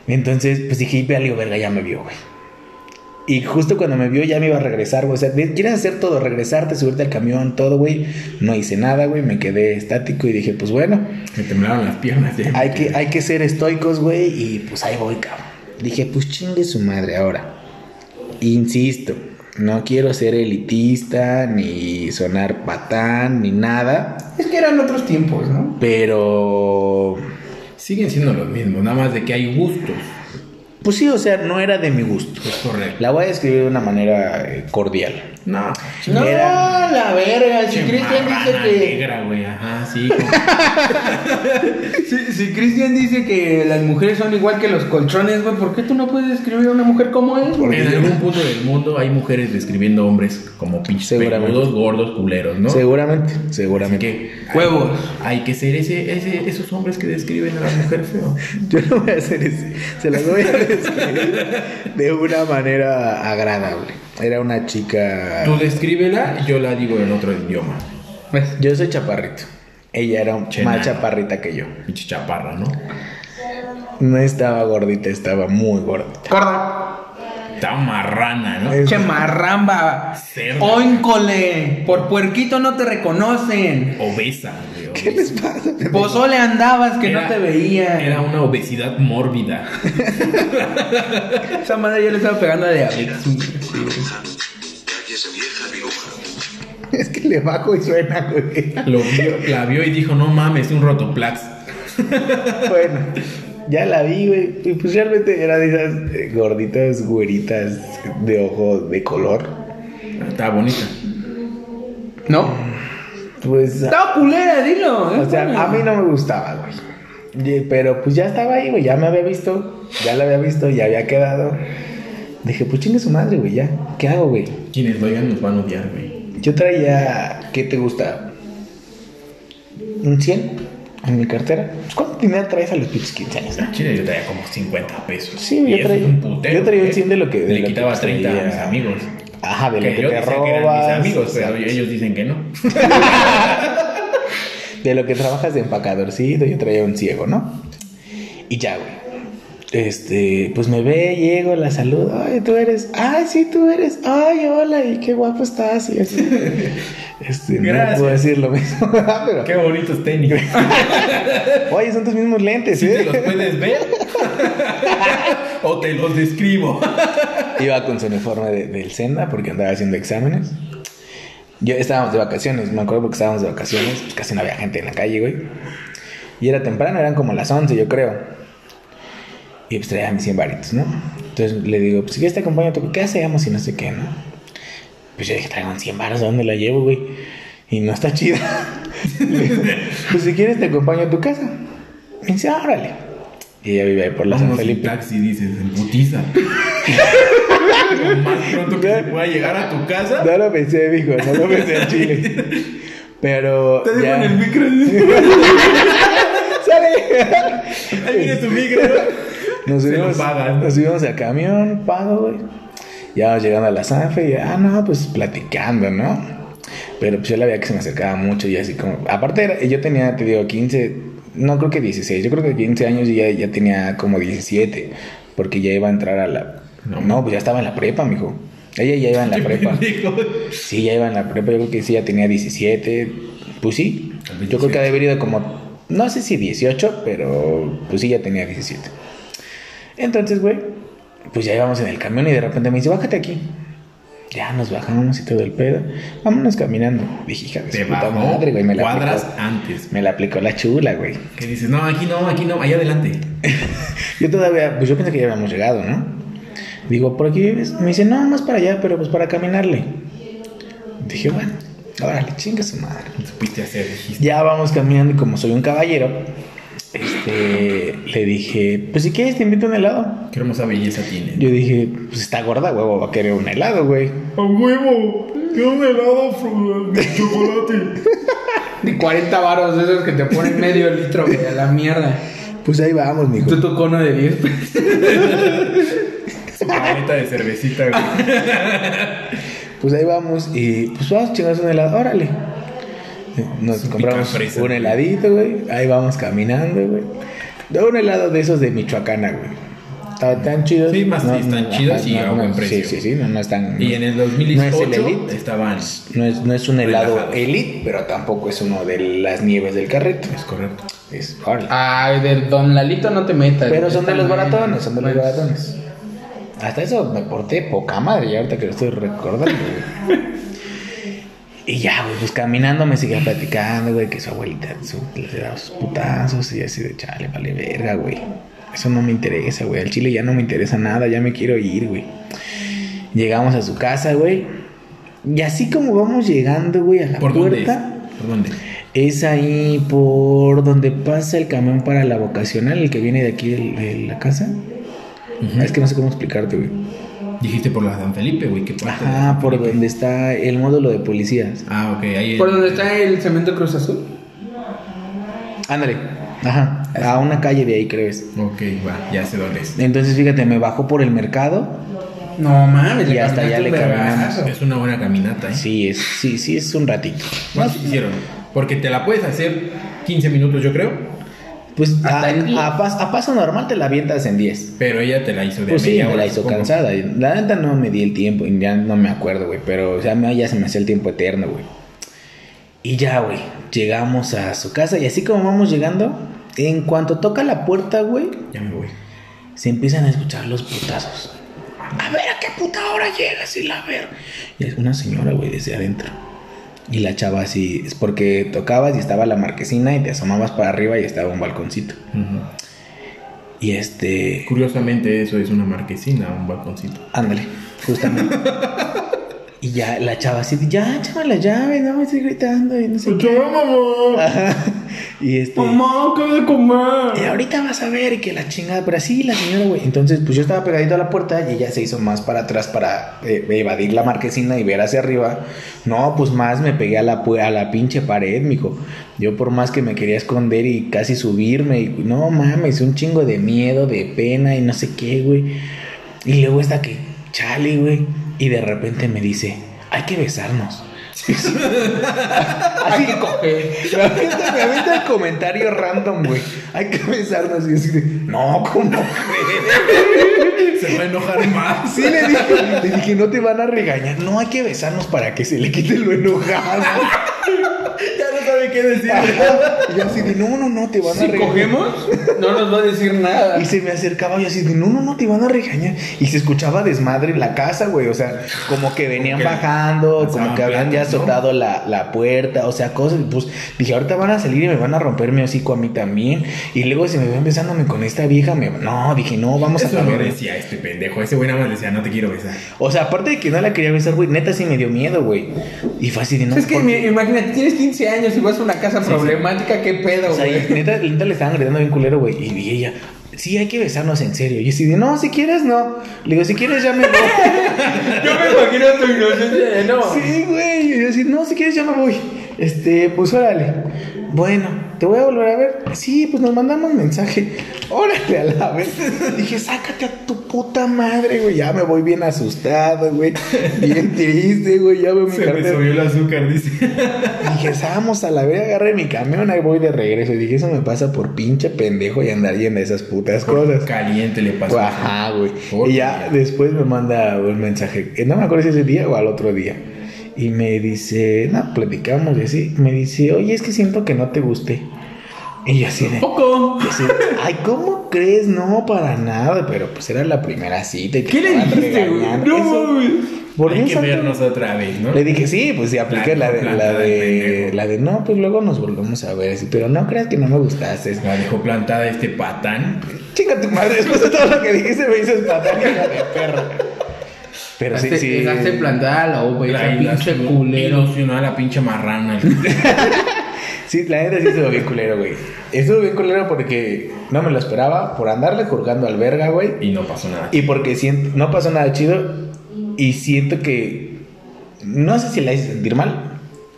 Entonces, pues dije, valió verga, ya me vio, güey. Y justo cuando me vio ya me iba a regresar, güey. O sea, quieres hacer todo, regresarte, subirte al camión, todo, güey. No hice nada, güey. Me quedé estático y dije, pues bueno, Me temblaron las piernas. ya. hay que, hay que ser estoicos, güey, y pues ahí voy, cabrón. Dije, pues chingue su madre ahora. Insisto, no quiero ser elitista, ni sonar patán, ni nada, Es que eran otros tiempos, ¿no? pero... Siguen siendo los mismos, nada más de que hay gustos. Pues sí, o sea, no era de mi gusto. Es correcto. La voy a describir de una manera eh, cordial. No. No, Era- la verga. Si Cristian dice que. negra, güey. Ajá, sí. Si, si Cristian dice que las mujeres son igual que los colchones, güey, ¿por qué tú no puedes describir a una mujer como es? güey? En algún punto del mundo hay mujeres describiendo hombres como pinches Seguramente. peludos, gordos, culeros, ¿no? Seguramente, Así seguramente. que Huevos. hay que ser ese, ese, esos hombres que describen a la mujer feo. Yo no voy a hacer eso. Se las voy a describir de una manera agradable. Era una chica. Tú descríbela, yo la digo en otro idioma. Yo soy chaparrito. Ella era Chenana. más chaparrita que yo. Pinche chaparra, ¿no? No estaba gordita, estaba muy gordita. Corda. Está marrana, ¿no? Es- Che marramba. Cerda. Oíncole. Por puerquito no te reconocen. Obesa, güey. ¿Qué les pasa? Pozole andabas que Era- no te veían. Era una obesidad mórbida. Esa madre yo le estaba pegando a diabetes. Calles vieja viruja. Es que le bajo y suena, güey. Lo vio, la vio y dijo, no mames, un rotoplax. Bueno, ya la vi, güey. Y pues realmente era de esas eh, gorditas, güeritas de ojo de color. Estaba bonita. ¿No? Pues, Estaba culera, dilo. o sea, a mí no me gustaba, güey. Pero pues ya estaba ahí, güey. Ya me había visto. Ya la había visto, ya había quedado. Dije, pues chingue su madre, güey, ya. ¿Qué hago, güey? Quienes oigan nos van a odiar, güey. Yo traía, ¿qué te gusta? ¿Un 100 en mi cartera? Pues, ¿Cuánto dinero traes a los pinches 15 años? no? Chile yo traía como 50 pesos. Sí, Y yo eso traía- es un putero, yo traía un ¿eh? 100 de lo que- de Le lo que quitaba 30 a traía. mis amigos. Ajá, de lo Que que yo te decía que eran robas. mis amigos, pero ellos dicen que no. De lo que trabajas de empacadorcito, yo traía un ciego, ¿no? Y ya, güey. Este, pues me ve, llego, la saludo. Ay, tú eres. Ay, sí, tú eres. Ay, hola, y qué guapo estás. Y así. Este, Gracias. no puedo decir lo mismo, pero. Qué bonitos tenis. Oye, son tus mismos lentes, ¿Sí te ¿eh? los puedes ver? o te los describo. Iba con su uniforme de- del Senda porque andaba haciendo exámenes. Yo estábamos de vacaciones, me acuerdo porque estábamos de vacaciones, pues casi no había gente en la calle, güey. Y era temprano, eran como las 11, yo creo. Y pues traía mis 100 varitos, ¿no? Entonces le digo, pues si quieres te acompaño, a tu- ¿qué hacemos y no sé qué, no? Pues yo dije, traigo 100 baros, ¿a dónde la llevo, güey? Y no está chida. Pues si quieres te acompaño a tu casa. Me dice, ah, órale. Y ella vive ahí por la San Vamos en Felipe. taxi, dices, en putiza. Más pronto que se pueda llegar a tu casa. No lo pensé, mijo, no lo pensé en Chile. Pero. Te dejo ya. en el micro. ¡Sale! Ahí viene tu micro. Nos subimos, nos subimos al camión, pago, güey. Ya vamos llegando a la Sanfe y, ah, no, pues platicando, ¿no? Pero pues yo la veía que se me acercaba mucho y así como. Aparte, yo tenía, te digo, 15, no creo que 16, yo creo que 15 años y ya, ya tenía como 17, porque ya iba a entrar a la. No. No, pues ya estaba en la prepa, mijo. Ella ya iba en la prepa. Sí, ya iba en la prepa, yo creo que sí, ya tenía 17. Pues sí, yo creo que ha de haber ido como, no sé si 18, pero pues sí, ya tenía 17. Entonces, güey, pues ya íbamos en el camión y de repente me dice, bájate aquí. Ya nos bajamos y todo el pedo. Vámonos caminando. Dije, hija de puta madre, güey. Me la, cuadras aplicó, antes. me la aplicó la chula, güey. Que dices, no, aquí no, aquí no, allá adelante. Yo todavía, pues yo pensé que ya habíamos llegado, ¿no? Digo, ¿por aquí vives? Me dice, no, más para allá, pero pues para caminarle. Dije, bueno, órale, chinga su madre. Supiste hacer, dijiste. Ya vamos caminando y como soy un caballero, este, le dije, pues si quieres te invito a un helado. Qué hermosa belleza tiene. Yo dije, pues está gorda, huevo, va a querer un helado, güey. ¡A huevo! ¡Quiero un helado de chocolate! De 40 varos de esos que te ponen medio litro, güey, a la mierda. Pues ahí vamos, mijo. Tú tu cono de 10 pesos. Su paleta de cervecita, güey. Pues ahí vamos y pues vamos a chingarnos un helado, órale. Nos Su compramos picafresa, un heladito, güey. Ahí vamos caminando, güey. De un helado de esos de Michoacana, güey. Estaban tan chidos. Sí, más están chidos y a buen precio. Sí, sí, sí, no, no están. Y en el No 2018 es el Elite. estaban. No es, no es un helado Relajados. elite, pero tampoco es uno de las nieves del carrito. Es correcto. Es, órale. Ay, del Don Lalito no te metas. pero son de los baratones, son de los Bueno, baratones. Hasta eso me porté poca madre, y ahorita que lo estoy recordando, güey. Y ya, güey, pues caminando me seguía platicando, güey, que su abuelita su, le daba sus putazos y así de chale, vale verga, güey. Eso no me interesa, güey. Al chile ya no me interesa nada, ya me quiero ir, güey. Llegamos a su casa, güey. Y así como vamos llegando, güey, a la ¿Por dónde es? puerta, ¿Por dónde? es ahí por donde pasa el camión para la vocacional, el que viene de aquí de, la casa. Es que no sé cómo explicarte, güey. Dijiste por la San Felipe, güey. ¿Qué parte San por Felipe? donde está el módulo de policías. Ah, ok. Ahí ¿Por donde está el cemento Cruz Azul? Ándale. Ajá. A una calle de ahí, creo es. Ok, va. Ya sé dónde es. Entonces, fíjate, me bajó por el mercado. No mames, Y hasta allá le caminamos. Es una buena caminata, ¿eh? Sí, es, sí, sí, es un ratito. ¿Cuántos hicieron? Porque te la puedes hacer 15 minutos, yo creo. Pues a, a pas- a paso normal te la avientas en 10. Pero ella te la hizo de Pues sí, media me la hizo supongo. cansada. La neta no me di el tiempo, y ya no me acuerdo, güey. Pero, o sea, ya se me hacía el tiempo eterno, güey. Y ya, güey, llegamos a su casa y así como vamos llegando, en cuanto toca la puerta, güey, Ya me voy. se empiezan a escuchar los putazos. A ver, ¿a qué puta hora llegas? Y la ver. Y es una señora, güey, desde adentro. Y la chava así, es porque tocabas y estaba la marquesina y te asomabas para arriba y estaba un balconcito. Y este, Curiosamente, eso es una marquesina, un balconcito. ándale, justamente. y ya la chava así, ya, échame la llave, no me estoy gritando y no sé qué. Ajá. Y este. Mamá, ¿qué de comer? Y ahorita vas a ver que la chingada, pero así la señora, güey. Entonces, pues yo estaba pegadito a la puerta y ella se hizo más para atrás para eh, evadir la marquesina y ver hacia arriba. No, pues más me pegué a la, a la pinche pared, mijo. Yo por más que me quería esconder y casi subirme, y no mames, un chingo de miedo, de pena y no sé qué, güey. Y luego está que, chale, güey. Y de repente me dice, hay que besarnos. Así que coge. Me avienta, me avienta el comentario random, güey. Hay que besarnos. Y así de, no, ¿cómo crees? Se va a enojar más. Sí, le dije, le dije, no te van a regañar. No, hay que besarnos para que se le quite lo enojado. ya no sabe qué decir. Y yo así de, no, no, no, te van a Si regañar. cogemos, no nos va a decir nada. Y se me acercaba y así de, no, no, no, te van a regañar. Y se escuchaba desmadre en la casa, güey. O sea, como que venían que bajando, como lanzaban que habían ya platos, ¿no? azotado la, la puerta, o sea, cosas. Pues dije, ahorita van a salir y me van a romper mi hocico a mí también. Y luego se me ven besándome con esta vieja. Me... No, dije, no, vamos a Eso no cambiar. decía este pendejo. Ese güey nada más decía, no te quiero besar. O sea, aparte de que no la quería besar, güey, neta sí me dio miedo, güey. Y fue así de, no, es que ¿por mi- qué? imagínate, tienes 15 años y vas a una casa problemática, ¿qué pedo, O sea, güey? y neta, neta le estaban gritando bien culero, güey. Y, y ella, sí, hay que besarnos en serio. Y yo así de, no, si quieres, no. Le digo, si quieres, ya me voy. Yo me imagino tu inocencia de no. Sí, güey. Y yo así, no, si quieres, ya me voy. Este, pues órale. Bueno, te voy a volver a ver. Sí, pues nos mandamos mensaje. Órale a la vez. Dije, sácate a tu puta madre, güey. Ya me voy bien asustado, güey. Bien triste, güey. Ya veo mi Se me subió el azúcar, dice. Dije, vamos a la vez, agarré mi camión, ahí voy de regreso. Y dije, eso me pasa por pinche pendejo y andar yendo a esas putas cosas. Caliente le pasó. Ajá, güey. Y ya después me manda un mensaje, que no me acuerdo si ese día o al otro día. Y me dice, no, platicamos y así. Me dice, oye, es que siento que no te gusté. Y yo así de, Poco. y así, ay, ¿cómo crees? No, para nada. Pero pues era la primera cita y te ¿Qué le dijiste, güey? No, Eso- güey. Hay que vernos otra vez, ¿no? Le dije, sí, pues sí, apliqué la, La de, la, de, la de, no, pues luego nos volvemos a ver, así, pero no creas que no me gustaste. La dejó plantada este patán. Chinga tu madre, después de todo lo que dijiste me dices patán, hija de perro. Pero sí, Dejaste- sí. Dejaste plantada la uva, esa La pinche culero. A la pinche marrana. Sí, la neta sí estuvo bien culero, güey. Estuvo bien culero porque no me lo esperaba por andarle juzgando al verga, güey. y no pasó nada. Y porque siento, no pasó nada chido y siento que no sé si la hice sentir mal,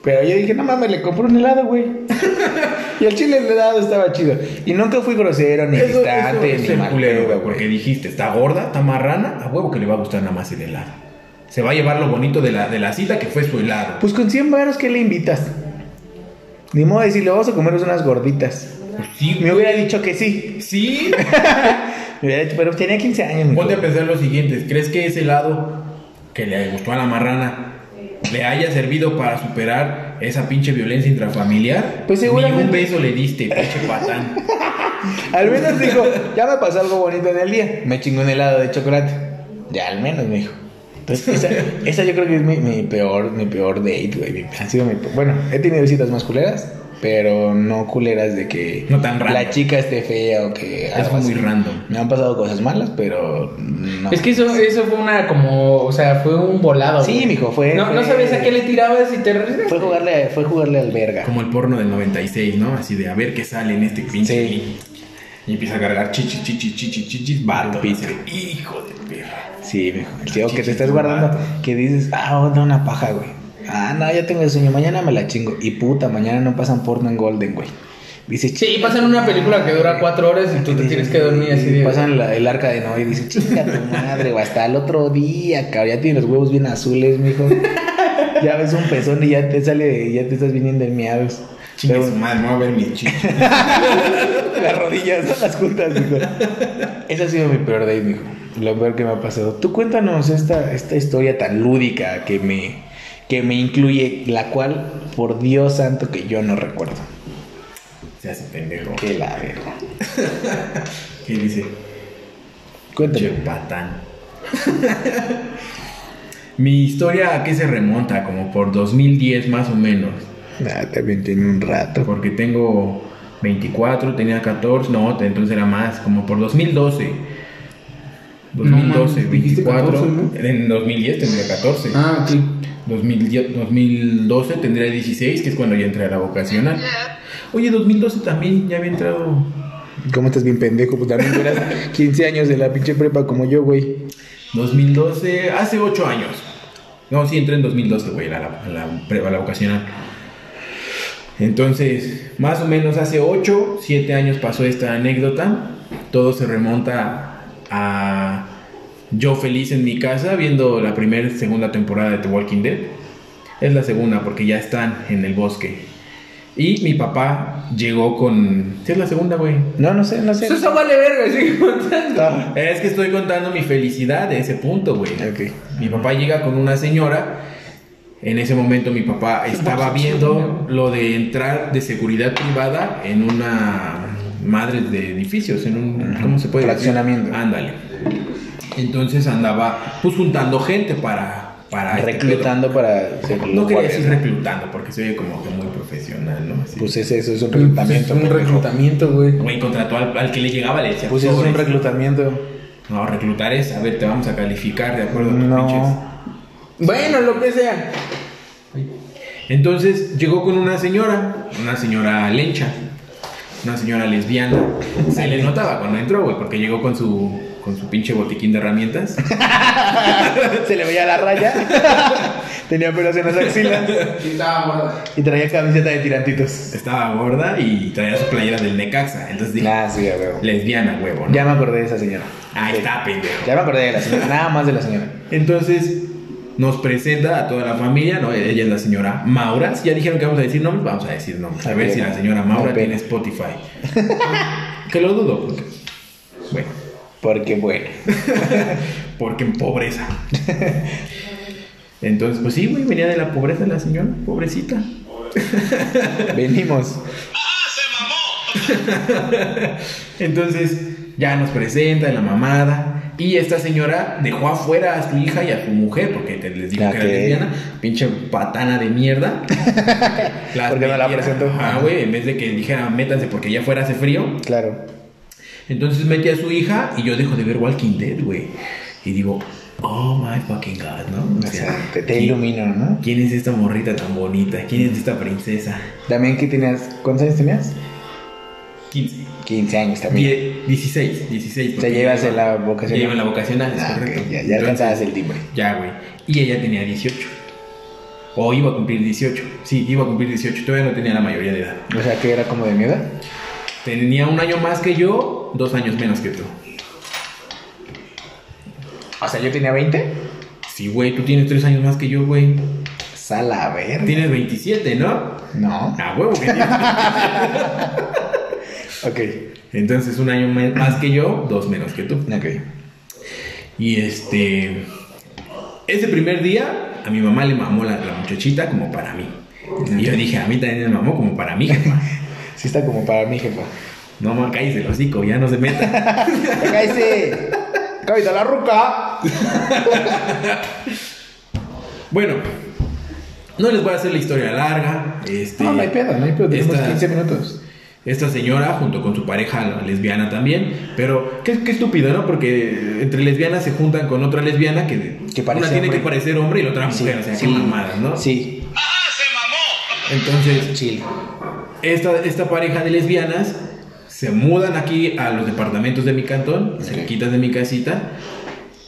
pero yo dije, no mames, le compré un helado, güey. y el chile el helado estaba chido. Y nunca fui grosero, ni Eso, distante, eso ni mal culero, güey, porque dijiste, está gorda, está marrana, a huevo que le va a gustar nada más el helado. Se va a llevar lo bonito de la, de la cita que fue su helado. Pues con 100 varos, ¿qué le invitas? Ni modo de decirle, vamos a comer unas gorditas. Pues sí, Me hubiera dicho que sí. Sí. Me hubiera dicho, pero tenía 15 años. Ponte a pensar lo siguiente, ¿crees que ese helado que le gustó a la marrana le haya servido para superar esa pinche violencia intrafamiliar? Pues Ni seguramente. un beso le diste, pinche patán. Al menos dijo, ya me pasó algo bonito en el día. Me chingó un helado de chocolate. Ya al menos me dijo. Entonces, esa, esa yo creo que es mi, mi peor, mi peor date, güey. Ha sido mi Bueno, he tenido citas más culeras. Pero no culeras de que No tan random. la chica esté fea o que Es algo muy así. random. Me han pasado cosas malas, pero no. Es que eso, eso fue una como, o sea, fue un volado. Sí, güey. mijo, fue- No, no fue- sabías a qué le tirabas y te fue jugarle fue jugarle al verga. Como el porno del 96, ¿no? Así de a ver qué sale en este pinche. Sí. Y empieza a cargar chichis, chichis, chichis, chichis, vato. El. Hijo de perra. Sí, mijo. Sí, o que te estás guardando, que dices, ah, onda una paja, güey. Ah, no, ya tengo el sueño, mañana me la chingo. Y puta, mañana no pasan porno en Golden, güey. Dice, Sí, pasan una película que dura cuatro horas y tú te tienes que dormir así de. Pasan la- el arca de Noé y dice, chinga tu madre, güey, hasta el otro día, cabrón. Ya tienes los huevos bien azules, mijo. Ya ves un pezón y ya te sale, ya te estás viniendo en miados. Chingue Pero su madre, me voy a ver chichis. las rodillas, no las juntas, mijo. Ese ha sido mi peor day, mijo. Lo peor que me ha pasado. Tú cuéntanos esta, esta historia tan lúdica que me, que me incluye, la cual, por Dios santo, que yo no recuerdo. Se hace pendejo. Que la verga. ¿Qué dice? Cuéntame. patán. Mi historia a qué se remonta, como por 2010 más o menos. Ah, también tiene un rato. Porque tengo 24, tenía 14, no, entonces era más, como por 2012. 2012, mames, dijiste 24. 14, ¿no? En 2010 tendría 14. Ah, ok. 2010 2012 tendría 16, que es cuando ya entré a la vocacional. Oye, 2012 también ya había entrado. ¿Cómo estás bien pendejo? Pues también duras 15 años de la pinche prepa como yo, güey. 2012, hace 8 años. No, sí, entré en 2012, güey, a la, a la, pre- a la vocacional. Entonces, más o menos hace 8, 7 años pasó esta anécdota. Todo se remonta a yo feliz en mi casa viendo la primera y segunda temporada de The Walking Dead. Es la segunda porque ya están en el bosque. Y mi papá llegó con... ¿Sí es la segunda, güey? No, no sé, no sé. Eso vale verga, sigue contando. Ah, Es que estoy contando mi felicidad de ese punto, güey. Ok. Mi papá llega con una señora. En ese momento mi papá estaba viendo lo de entrar de seguridad privada en una madre de edificios, en un ¿cómo se puede decir? Fraccionamiento. Ándale. Entonces andaba pues juntando gente para para este reclutando para ser. No quería decir ¿no? reclutando porque se oye como que muy profesional, ¿no? Así. Pues es eso, es un Pues reclutamiento. es un reclutamiento, güey. Güey, contrató al, al que le llegaba le decía, Pues eso es un reclutamiento. No, reclutar es, a ver, te vamos a calificar de acuerdo a tus pinches No. Bueno, lo que sea. Entonces llegó con una señora, una señora lencha, una señora lesbiana. Se le notaba cuando entró, güey, porque llegó con su, con su pinche botiquín de herramientas. Se le veía la raya. Tenía pelos en las axilas. Sí, estaba gorda. Y traía camiseta de tirantitos. Estaba gorda y traía su playera del Necaxa. Entonces dije, Ah, sí, huevo. lesbiana, huevo, ¿no? Ya me acordé de esa señora. Ahí está, pendejo. Ya me acordé de la señora. Nada más de la señora. Entonces nos presenta a toda la familia, ¿no? Ella es la señora Maura. Si ya dijeron que vamos a decir nombres, vamos a decir nombres. A ver si la señora Maura tiene Spotify. que lo dudo, porque... Bueno. Porque bueno. Porque en pobreza. Entonces, pues sí, güey, venía de la pobreza la señora, pobrecita. Venimos. Entonces, ya nos presenta la mamada. Y esta señora dejó afuera a su hija y a su mujer, porque te les digo que era lesbiana, pinche patana de mierda. Las ¿Por qué no la presentó? Ah, güey, en vez de que dijera métanse porque ya fuera hace frío. Claro. Entonces metí a su hija y yo dejo de ver Walking Dead, güey. Y digo, oh my fucking god, ¿no? O sea, te, te ¿quién- ilumino, ¿no? ¿Quién es esta morrita tan bonita? ¿Quién es esta princesa? También que tenías. ¿Cuántos años tenías? 15. 15 años también. Die- 16, 16. O sea, llevas en la vocacional. Ya iba en la vocacional, es Ah, correcto. ya, ya alcanzabas el timbre. Ya, güey. Y ella tenía 18. O iba a cumplir 18. Sí, iba a cumplir 18. Todavía no tenía la mayoría de edad. O sea, que era como de mi edad. Tenía un año más que yo, dos años menos que tú. O sea, yo tenía 20. Sí, güey, tú tienes tres años más que yo, güey. Sala, a ver. Tienes 27, ¿no? No. Ah, huevo que tienes. Ok. Entonces, un año más que yo, dos menos que tú. Ok. Y este. Ese primer día, a mi mamá le mamó la, la muchachita como para mí. Y yo dije, a mí también me mamó como para mí, jefa. Sí está como para mí, jefa. No, ma, cállese el hocico, ya no se meta. ¡Cállese! ¡Cállate la ruca! Bueno, No les voy a hacer la historia larga. Este, No, no hay pedo, no hay pedo. Tenemos esta- 15 minutos. esta señora, junto con su pareja lesbiana también, pero qué, qué estúpido, ¿no? Porque entre lesbianas se juntan con otra lesbiana que, Que parece una tiene hombre. que parecer hombre y la otra mujer, o sea, qué mamadas, ¿no? Sí, Entonces, chill. esta, esta pareja de lesbianas se mudan aquí a los departamentos de mi cantón, cerquitas de mi casita,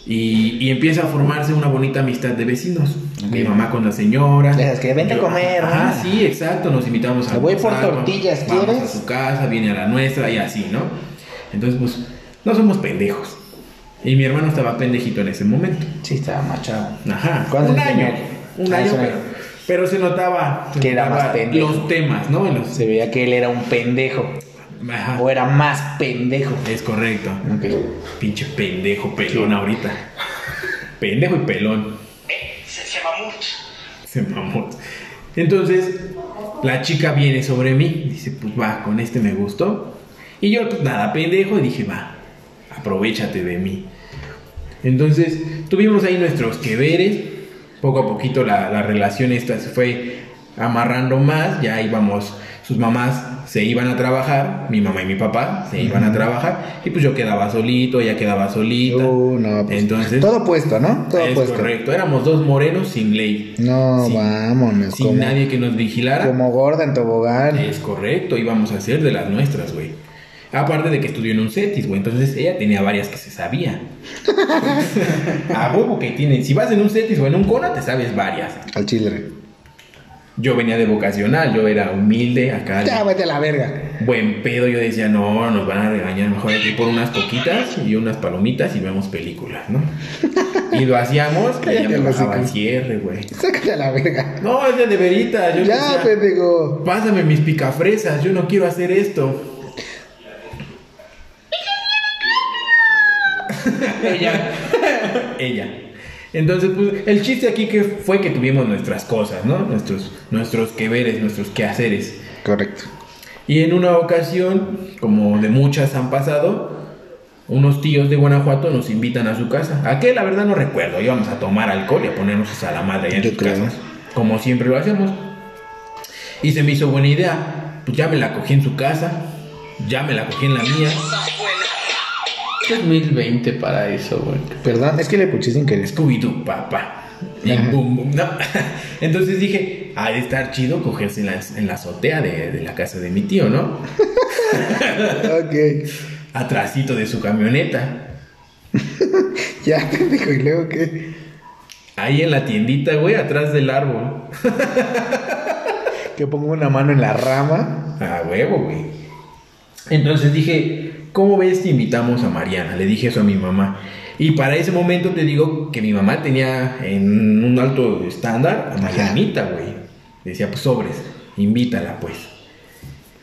y, y empieza a formarse una bonita amistad de vecinos. Mi mamá con la señora. Esas que, "Vente a comer, Ah, ¿no? sí, exacto, nos invitamos a Te voy por almorzar, tortillas, vamos ¿quieres? a su casa, viene a la nuestra y así, ¿no? Entonces, pues, no somos pendejos. Y mi hermano estaba pendejito en ese momento. Sí, estaba machado. Ajá. ¿Cuántos Un año. Un Ah, año, es pero, pero se notaba, se Que era notaba más pendejo. los temas, ¿no? Los- Se veía que él era un pendejo. Ajá. O era más pendejo. Es correcto. Pinche pendejo pelón ahorita. Pendejo y pelón. Se mamut. Se mamó. Entonces, la chica viene sobre mí. Dice, pues va, con este me gustó. Y yo, pues nada, pendejo, y dije, va, aprovechate de mí. Entonces, tuvimos ahí nuestros que veres. Poco a poquito la, la relación esta se fue amarrando más. Ya íbamos, sus mamás se iban a trabajar, mi mamá y mi papá se iban a trabajar. Y pues yo quedaba solito, ella quedaba solita. Uh, no, pues, Entonces, todo puesto, ¿no? Todo es puesto. correcto. Éramos dos morenos sin ley. No, Sin- vámonos. Sin como, nadie que nos vigilara. como gorda en tobogán. Es correcto, íbamos a hacer de las nuestras, güey. Aparte de que estudió en un CETIS, güey. Entonces ella tenía varias que se sabía. a huevo que tiene. Si vas en un CETIS o en un CONA, te sabes varias. Al chile. Yo venía de vocacional, yo era humilde acá. Ya, vete a la verga. Buen pedo, yo decía, no, nos van a regañar, mejor ir por unas coquitas y unas palomitas y vemos películas, ¿no? Y lo hacíamos, y Cállate me el bajaba hocico. el cierre, güey. Sácate a la verga. No, es de de verita. Yo Ya, decía, pendejo. Pásame mis picafresas, yo no quiero hacer esto. Ella. Ella. Entonces, pues, el chiste aquí que fue que tuvimos nuestras cosas, ¿no? Nuestros, nuestros que veres, nuestros quehaceres. Correcto. Y en una ocasión, como de muchas han pasado, unos tíos de Guanajuato nos invitan a su casa. ¿A qué? La verdad no recuerdo. Íbamos a tomar alcohol y a ponernos a la madre allá en Yo sus creo. casas. Como siempre lo hacemos. Y se me hizo buena idea. Pues ya me la cogí en su casa. Ya me la cogí en la mía. 2020 para eso, güey. Perdón, es que le puché sin querer. Scooby-Doo, papá. Y boom, boom, no. Entonces dije, ha de estar chido cogerse en la, en la azotea de, de la casa de mi tío, ¿no? ok. Atrásito de su camioneta. Ya, pendejo. ¿Y luego qué? Ahí en la tiendita, güey, atrás del árbol. Que pongo una mano en la rama. A huevo, güey. Entonces dije, ¿cómo ves si invitamos a Mariana? Le dije eso a mi mamá. Y para ese momento te digo que mi mamá tenía en un alto estándar a Marianita, güey. Decía, pues sobres, invítala, pues.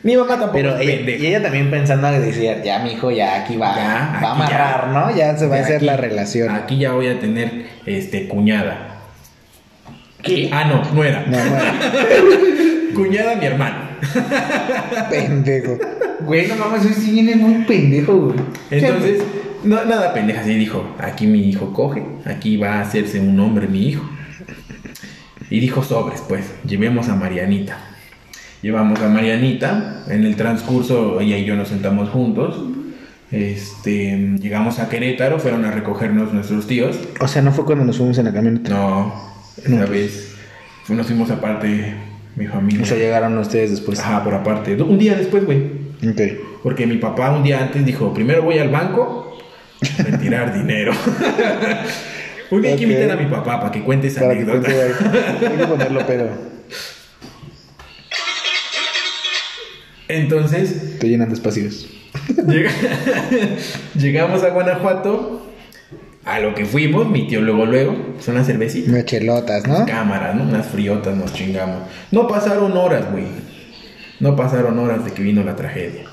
Mi mamá tampoco Pero ella, y ella también pensando que decía, ya, mijo, ya aquí va. Ya, va a amarrar, ya. ¿no? Ya se va a hacer aquí- la relación. Aquí ya voy a tener este cuñada. ¿Qué? Ah, no, no era. No, bueno, Cuñada mi hermano. pendejo. Güey, no mames, hoy sí viene muy pendejo, güey. Entonces, no, nada pendeja, así dijo, aquí mi hijo coge, aquí va a hacerse un hombre mi hijo. Y dijo sobres, pues, llevemos a Marianita. Llevamos a Marianita, en el transcurso ella y yo nos sentamos juntos. Este, llegamos a Querétaro, fueron a recogernos nuestros tíos. O sea, no fue cuando nos fuimos en la camioneta. No, esa vez fu- nos fuimos aparte, mi familia. O sea, llegaron ustedes después. Ajá, por aparte. Un día después, güey. Ok. Porque mi papá un día antes dijo, primero voy al banco a retirar dinero. un día hay que invitar a mi papá para que cuente esa Para que anécdota. cuente. Hay que ponerlo pero Entonces, Te llenan de espacios. llega- llegamos a Guanajuato, a lo que fuimos, mi tío luego, luego, son unas cervecitas. Unas chelotas, ¿no? Cámaras, ¿no? Unas friotas nos chingamos. No pasaron horas, güey. No pasaron horas de que vino la tragedia.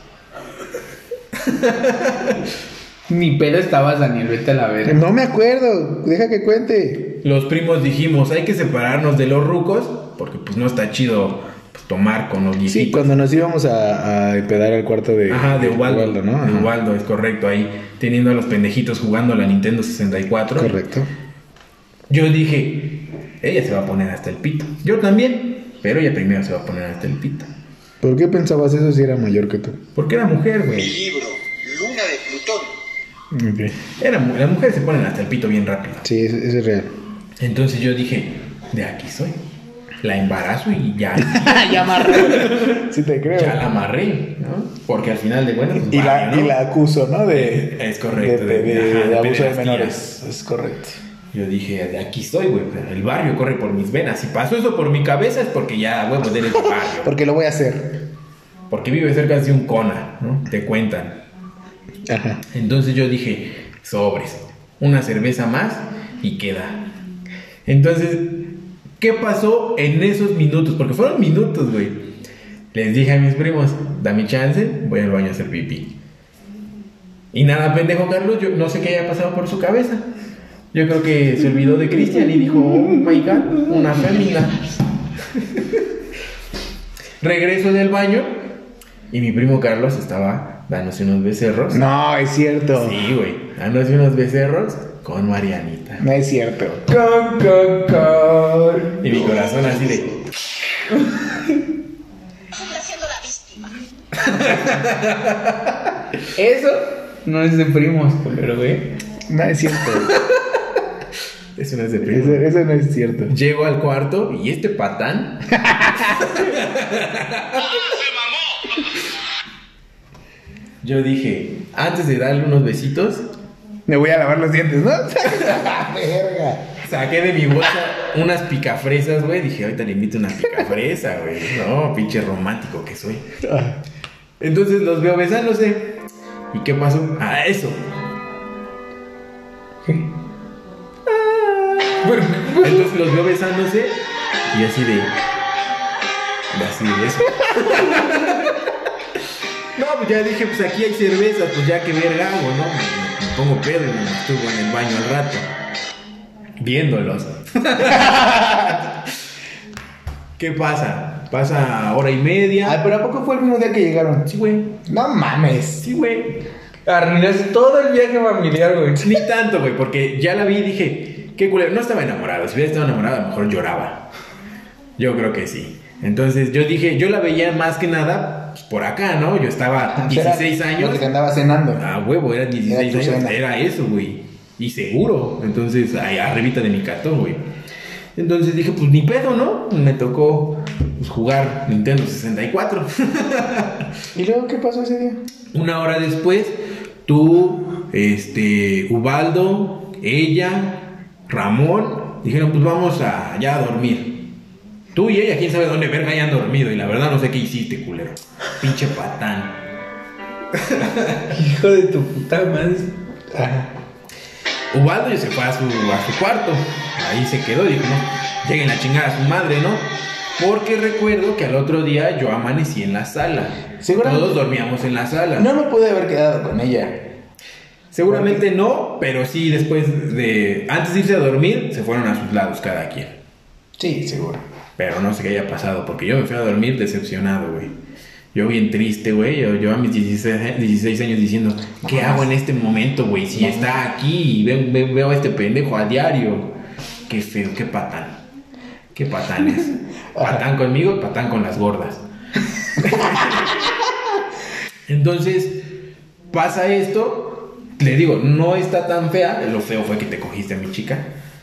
Ni pedo estabas, Daniel, vete a la verga. No me acuerdo. Deja que cuente. Los primos dijimos, hay que separarnos de los rucos, porque pues no está chido pues, tomar con los viejitos. Sí, cuando nos íbamos a, a empedar al cuarto de, Ajá, de Ubaldo, ¿no? De. Ubaldo, es correcto, ahí teniendo a los pendejitos jugando a la Nintendo 64. Correcto. Yo dije, ella se va a poner hasta el pito. Yo también, pero ella primero se va a poner hasta el pito. ¿Por qué pensabas eso si era mayor que tú? Porque era mujer, güey. libro, Luna de Plutón. Ok. Era, las mujeres se ponen hasta el pito bien rápido. Sí, eso, eso es real. Entonces yo dije, de aquí soy. La embarazo y ya, ya amarré. sí te creo. ya la amarré, ¿no? Porque al final de cuentas. pues, y, la, vale, ¿no? y la acuso, ¿no? De, Es correcto, De, de- de- de ajá, de abuso de menores. Es correcto. Yo dije, de aquí soy, güey. El barrio corre por mis venas. Si pasó eso por mi cabeza es porque ya, güey, pues eres barrio. Porque lo voy a hacer. Porque vive cerca de un cona, ¿no? Te cuentan. Ajá. Entonces yo dije, sobres, una cerveza más y queda. Entonces, ¿qué pasó en esos minutos? Porque fueron minutos, güey. Les dije a mis primos, dame chance, voy al baño a hacer pipí. Y nada, pendejo Carlos, yo no sé qué haya pasado por su cabeza. Yo creo que se olvidó de Cristian y dijo, oh my god, una fémina. Regreso del baño y mi primo Carlos estaba dándose unos becerros. No, es cierto. Sí, güey. Dándose unos becerros con Marianita. No es cierto. Con, con, con. Y mi corazón así de. Siendo la víctima. Eso no es de primos, culero, güey. No es cierto. Eso no es de eso, primo. eso no es cierto. Llego al cuarto y este patán. Yo dije, antes de darle unos besitos, Me voy a lavar los dientes, ¿no? Verga. saqué de mi bolsa unas picafresas, güey. Dije, ahorita le invito una picafresa, güey. No, pinche romántico que soy. Ah, Entonces los veo besándose. ¿Y qué pasó? Ah, eso. Entonces los veo besándose y así de. de así de eso. No, pues ya dije, pues aquí hay cerveza, pues ya que verga hago, ¿no? Pongo pedo y me masturbo en el baño al rato. Viéndolos. ¿Qué pasa? Pasa hora y Ay, media. pero ¿a poco fue el mismo día que llegaron? Sí, güey. No mames. Sí, güey. Arruinaste todo el viaje familiar, güey. Ni tanto, güey, porque ya la vi y dije, qué culero. No estaba enamorado. Si hubiera estado enamorado, a lo mejor lloraba. Yo creo que sí. Entonces yo dije, yo la veía más que nada pues, por acá, ¿no? Yo estaba 16 Era años. Lo que te andaba cenando. Ah, huevo, era 16 Era años. Era eso, güey. Y seguro. Entonces, ahí arribita de mi cartón, güey. Entonces dije, pues ni pedo, ¿no? Me tocó pues, jugar Nintendo 64. ¿Y luego qué pasó ese día? Una hora después, tú, este, Ubaldo, ella, Ramón, dijeron, pues vamos a, ya a dormir. Tú y ella, quién sabe dónde verga hayan dormido. Y la verdad no sé qué hiciste, culero. Pinche patán. Hijo de tu puta madre. Ajá. Ubaldo se fue a su, a su cuarto. Ahí se quedó. Dijo, no, lleguen a chingar a su madre, ¿no? Porque recuerdo que al otro día yo amanecí en la sala. Seguramente- Todos dormíamos en la sala. No me pude haber quedado con ella. Seguramente no, pero sí después de... Antes de irse a dormir, se fueron a sus lados cada quien. Sí, seguro. Pero no sé qué haya pasado, porque yo me fui a dormir decepcionado, güey. Yo bien triste, güey. Yo, yo a mis 16, 16 años diciendo, ¿qué hago en este momento, güey? Si está aquí y veo, veo- veo a este pendejo a diario. Qué feo, qué patán. Qué patán es. Patán conmigo, patán con las gordas. Entonces, pasa esto. Le digo, no está tan fea. Lo feo fue que te cogiste a mi chica,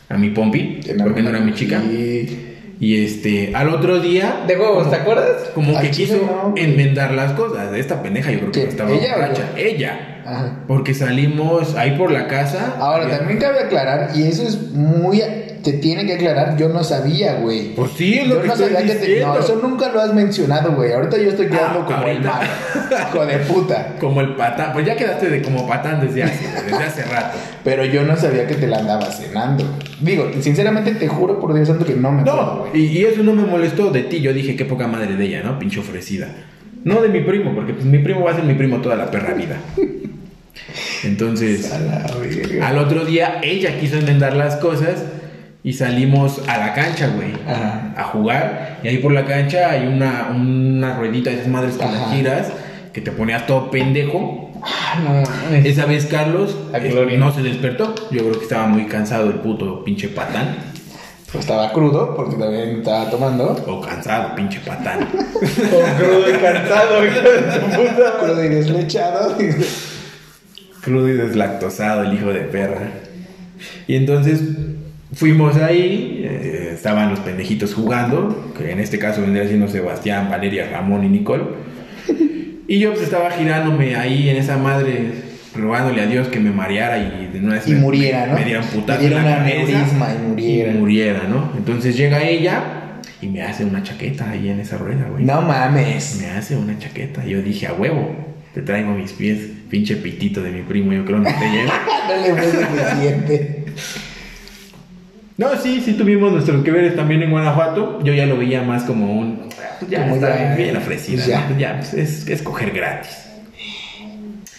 a mi pompi, porque no era mi chica. Y... Y este, al otro día. De huevos, como- ¿te acuerdas? Como que quiso no, enmendar las cosas. Esta pendeja yo creo que estaba ¿Ella borracha. Ella. Ajá. Porque salimos ahí por la casa. Ahora, Había- también cabe aclarar, y eso es muy... Te tiene que aclarar, yo no sabía, güey. Pues sí, es lo Yo que no estoy sabía que te... No, eso nunca lo has mencionado, güey. Ahorita yo estoy quedando Ah, como el malo. Hijo de puta. Como el patán. Pues ya quedaste de como patán desde hace, desde hace rato. Pero yo no sabía que te la andabas cenando. Digo, sinceramente te juro por Dios santo que no me No, güey. y, y eso no me molestó de ti. Yo dije, qué poca madre de ella, ¿no? Pinche ofrecida. No de mi primo, porque pues mi primo va a ser mi primo toda la perra vida. Entonces, al otro día ella quiso enmendar las cosas y salimos a la cancha, güey. Ajá. A jugar. Y ahí por la cancha hay una, una ruedita de esas madres que Ajá. las giras, que te ponías todo pendejo. Ah, no mames. Esa vez Carlos eh, no se despertó. Yo creo que estaba muy cansado el puto pinche patán. Pues estaba crudo, porque también estaba tomando. O cansado, pinche patán. O crudo y cansado. Crudo y deslechado. Crudo y deslactosado, el hijo de perra. Y entonces fuimos ahí, eh, estaban los pendejitos jugando, que en este caso vendría siendo Sebastián, Valeria, Ramón y Nicole. Y yo pues estaba girándome ahí en esa madre, rogándole a Dios que me mareara y de una vez Y me- muriera, ¿no? Me diera un putazo Me diera en la cabeza y muriera. y muriera, ¿no? Entonces llega ella y me hace una chaqueta ahí en esa rueda, güey. No mames. Me hace una chaqueta. Yo dije, a huevo, te traigo mis pies, pinche pitito de mi primo, yo creo no te lleva. No le. No, sí, sí tuvimos nuestros que veres también en Guanajuato. Yo ya lo veía más como un. ya Como está ya, bien ofrecida. ¿no? ya. Pues es, es coger gratis.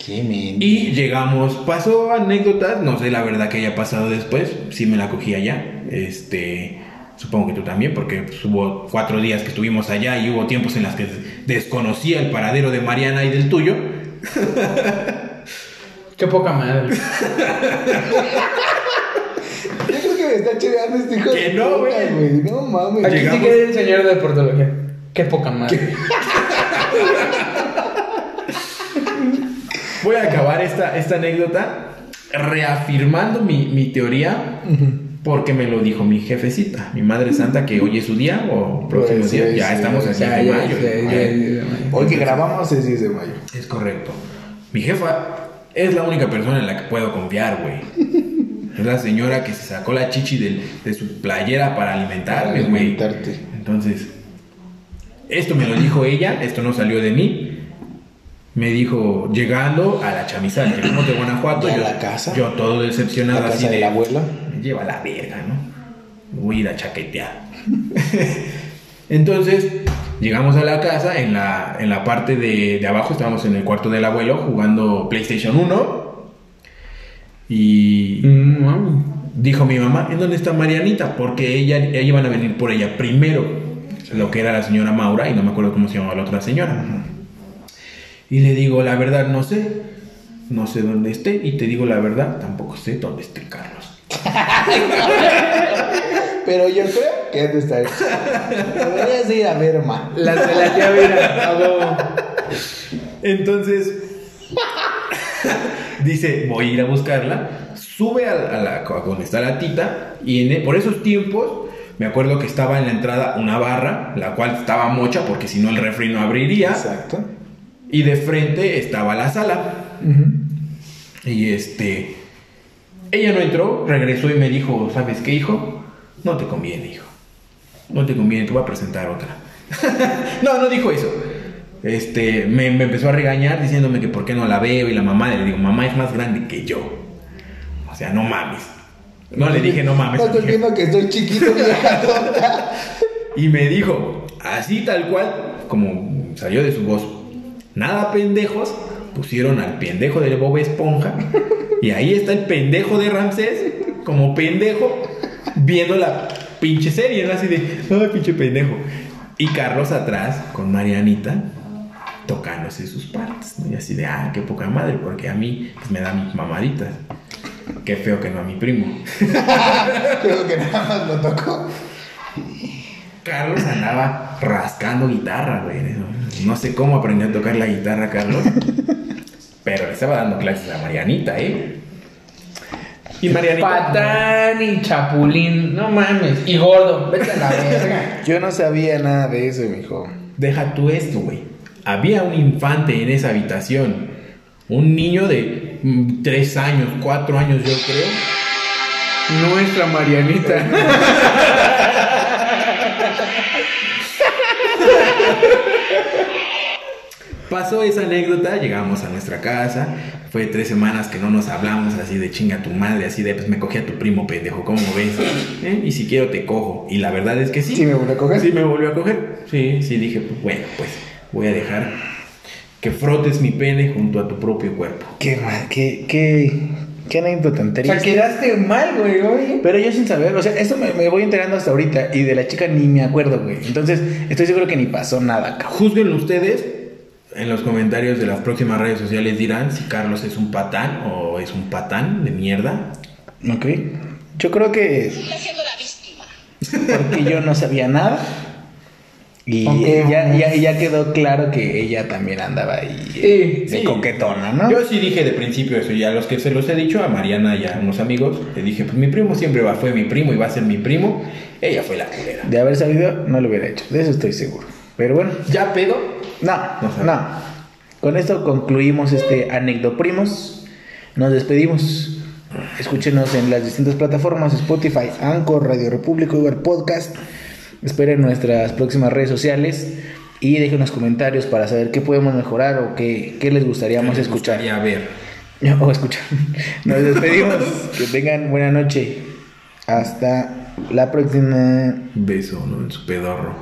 Qué. Y llegamos, pasó anécdotas, no sé la verdad que haya pasado después, sí me la cogí allá. Este, supongo que tú también, porque pues, hubo cuatro días que estuvimos allá y hubo tiempos en los que desconocía el paradero de Mariana y del tuyo. Qué poca madre. Yo creo que me está chingando este hijo Que no, güey. No mames. Aquí sí que el señor de portología. Qué poca madre. Voy a acabar esta, esta anécdota reafirmando mi, mi teoría porque me lo dijo mi jefecita, mi madre santa, que hoy es su día o próximo Pues, día. sí, Ya sí, estamos en sí, 10 de mayo. Hoy que grabamos es 10 de mayo. Es correcto. Mi jefa es la única persona en la que puedo confiar, güey. Es la señora que se sacó la chichi del- de su playera para alimentarme, güey. alimentarte. Entonces, esto me lo dijo ella, esto no salió de mí. Me dijo, llegando a la chamizal, llegamos de Guanajuato. ¿Y a yo, la casa? Yo todo decepcionado La así casa de... de la abuela. Me lleva la verga, ¿no? Voy a ir a chaquetear. Entonces, llegamos a la casa, en la, en la parte de, de abajo estábamos en el cuarto del abuelo jugando PlayStation 1. Y Mm, dijo mi mamá, ¿en dónde está Marianita? Porque ella, ella iban a venir por ella primero, lo que era la señora Maura, y no me acuerdo cómo se llamaba la otra señora. Y le digo, la verdad, no sé, no sé dónde esté, y te digo la verdad, tampoco sé dónde esté Carlos. Pero yo creo que debe estar. Deberías ir a ver, ma. La de la tía Vera. Entonces, dice, voy a ir a buscarla, sube a, a la, a donde está la tita, y en, por esos tiempos, me acuerdo que estaba en la entrada una barra, la cual estaba mocha, porque si no el refri no abriría, Exacto. y de frente estaba la sala. Y este, ella no entró, regresó y me dijo, ¿sabes qué, hijo? No te conviene, hijo. No te conviene, te voy a presentar otra. no, no dijo eso. Este, me, me empezó a regañar diciéndome que por qué no la veo y la mamá le digo, mamá es más grande que yo. O sea, no mames. No le dije no mames. No estoy viendo que estoy chiquito, vieja tonta. Y me dijo, así tal cual, como salió de su voz, nada pendejos, pusieron al pendejo de Bob Esponja, y ahí está el pendejo de Ramsés, como pendejo, viendo la pinche serie, ¿no? Así de, ay, pinche pendejo. Y Carlos atrás, con Marianita, tocándose sus partes, ¿no? Y así de, ah, qué poca madre, porque a mí, pues me da mis mamaditas. Qué feo que no a mi primo. Creo que nada más lo tocó. Carlos andaba rascando guitarra, güey. No sé cómo aprendió a tocar la guitarra, Carlos. Pero le estaba dando clases a Marianita, ¿eh? Y Marianita. Patán y chapulín. No mames. Y gordo. Vete a la verga. Yo no sabía nada de eso, mijo. Deja tú esto, güey. Había un infante en esa habitación. Un niño de mm, tres años, cuatro años, yo creo. Nuestra Marianita. Pasó esa anécdota, llegamos a nuestra casa, fue tres semanas que no nos hablamos así de chinga tu madre, así de pues me cogí a tu primo pendejo, ¿cómo ves? ¿Eh? Y si quiero te cojo. Y la verdad es que sí. ¿Sí me volvió a coger? Sí me volvió a coger. Sí, sí dije, pues bueno, pues voy a dejar que frotes mi pene junto a tu propio cuerpo. Qué mal, qué, qué, qué anécdota tan O sea, quedaste mal, güey, oye. Pero yo sin saber, o sea, esto me, me voy enterando hasta ahorita y de la chica ni me acuerdo, güey. Entonces, estoy seguro que ni pasó nada, cabrón. Juzguenlo ustedes. En los comentarios de las próximas redes sociales dirán si Carlos es un patán o es un patán de mierda. Ok. Yo creo que Sigue siendo la víctima. porque yo no sabía nada. Y ya, ya, ya quedó claro que ella también andaba ahí Sí, de sí. coquetona, ¿no? Yo sí dije de principio eso, y a los que se los he dicho, a Mariana y a unos amigos, le dije, pues mi primo siempre va, fue mi primo y va a ser mi primo. Ella fue la culera. De haber sabido, no lo hubiera hecho. De eso estoy seguro. Pero bueno, ¿Ya pedo? no, No no. Con esto concluimos este anécdota primos. Nos despedimos. Escúchenos en las distintas plataformas: Spotify, Anchor, Radio República, Uber Podcast. Esperen nuestras próximas redes sociales y dejen unos comentarios para saber qué podemos mejorar o qué, qué les gustaría más escuchar. gustaría ver. O escuchar. Nos despedimos. que tengan buena noche. Hasta la próxima. Beso, ¿no? En su pedorro.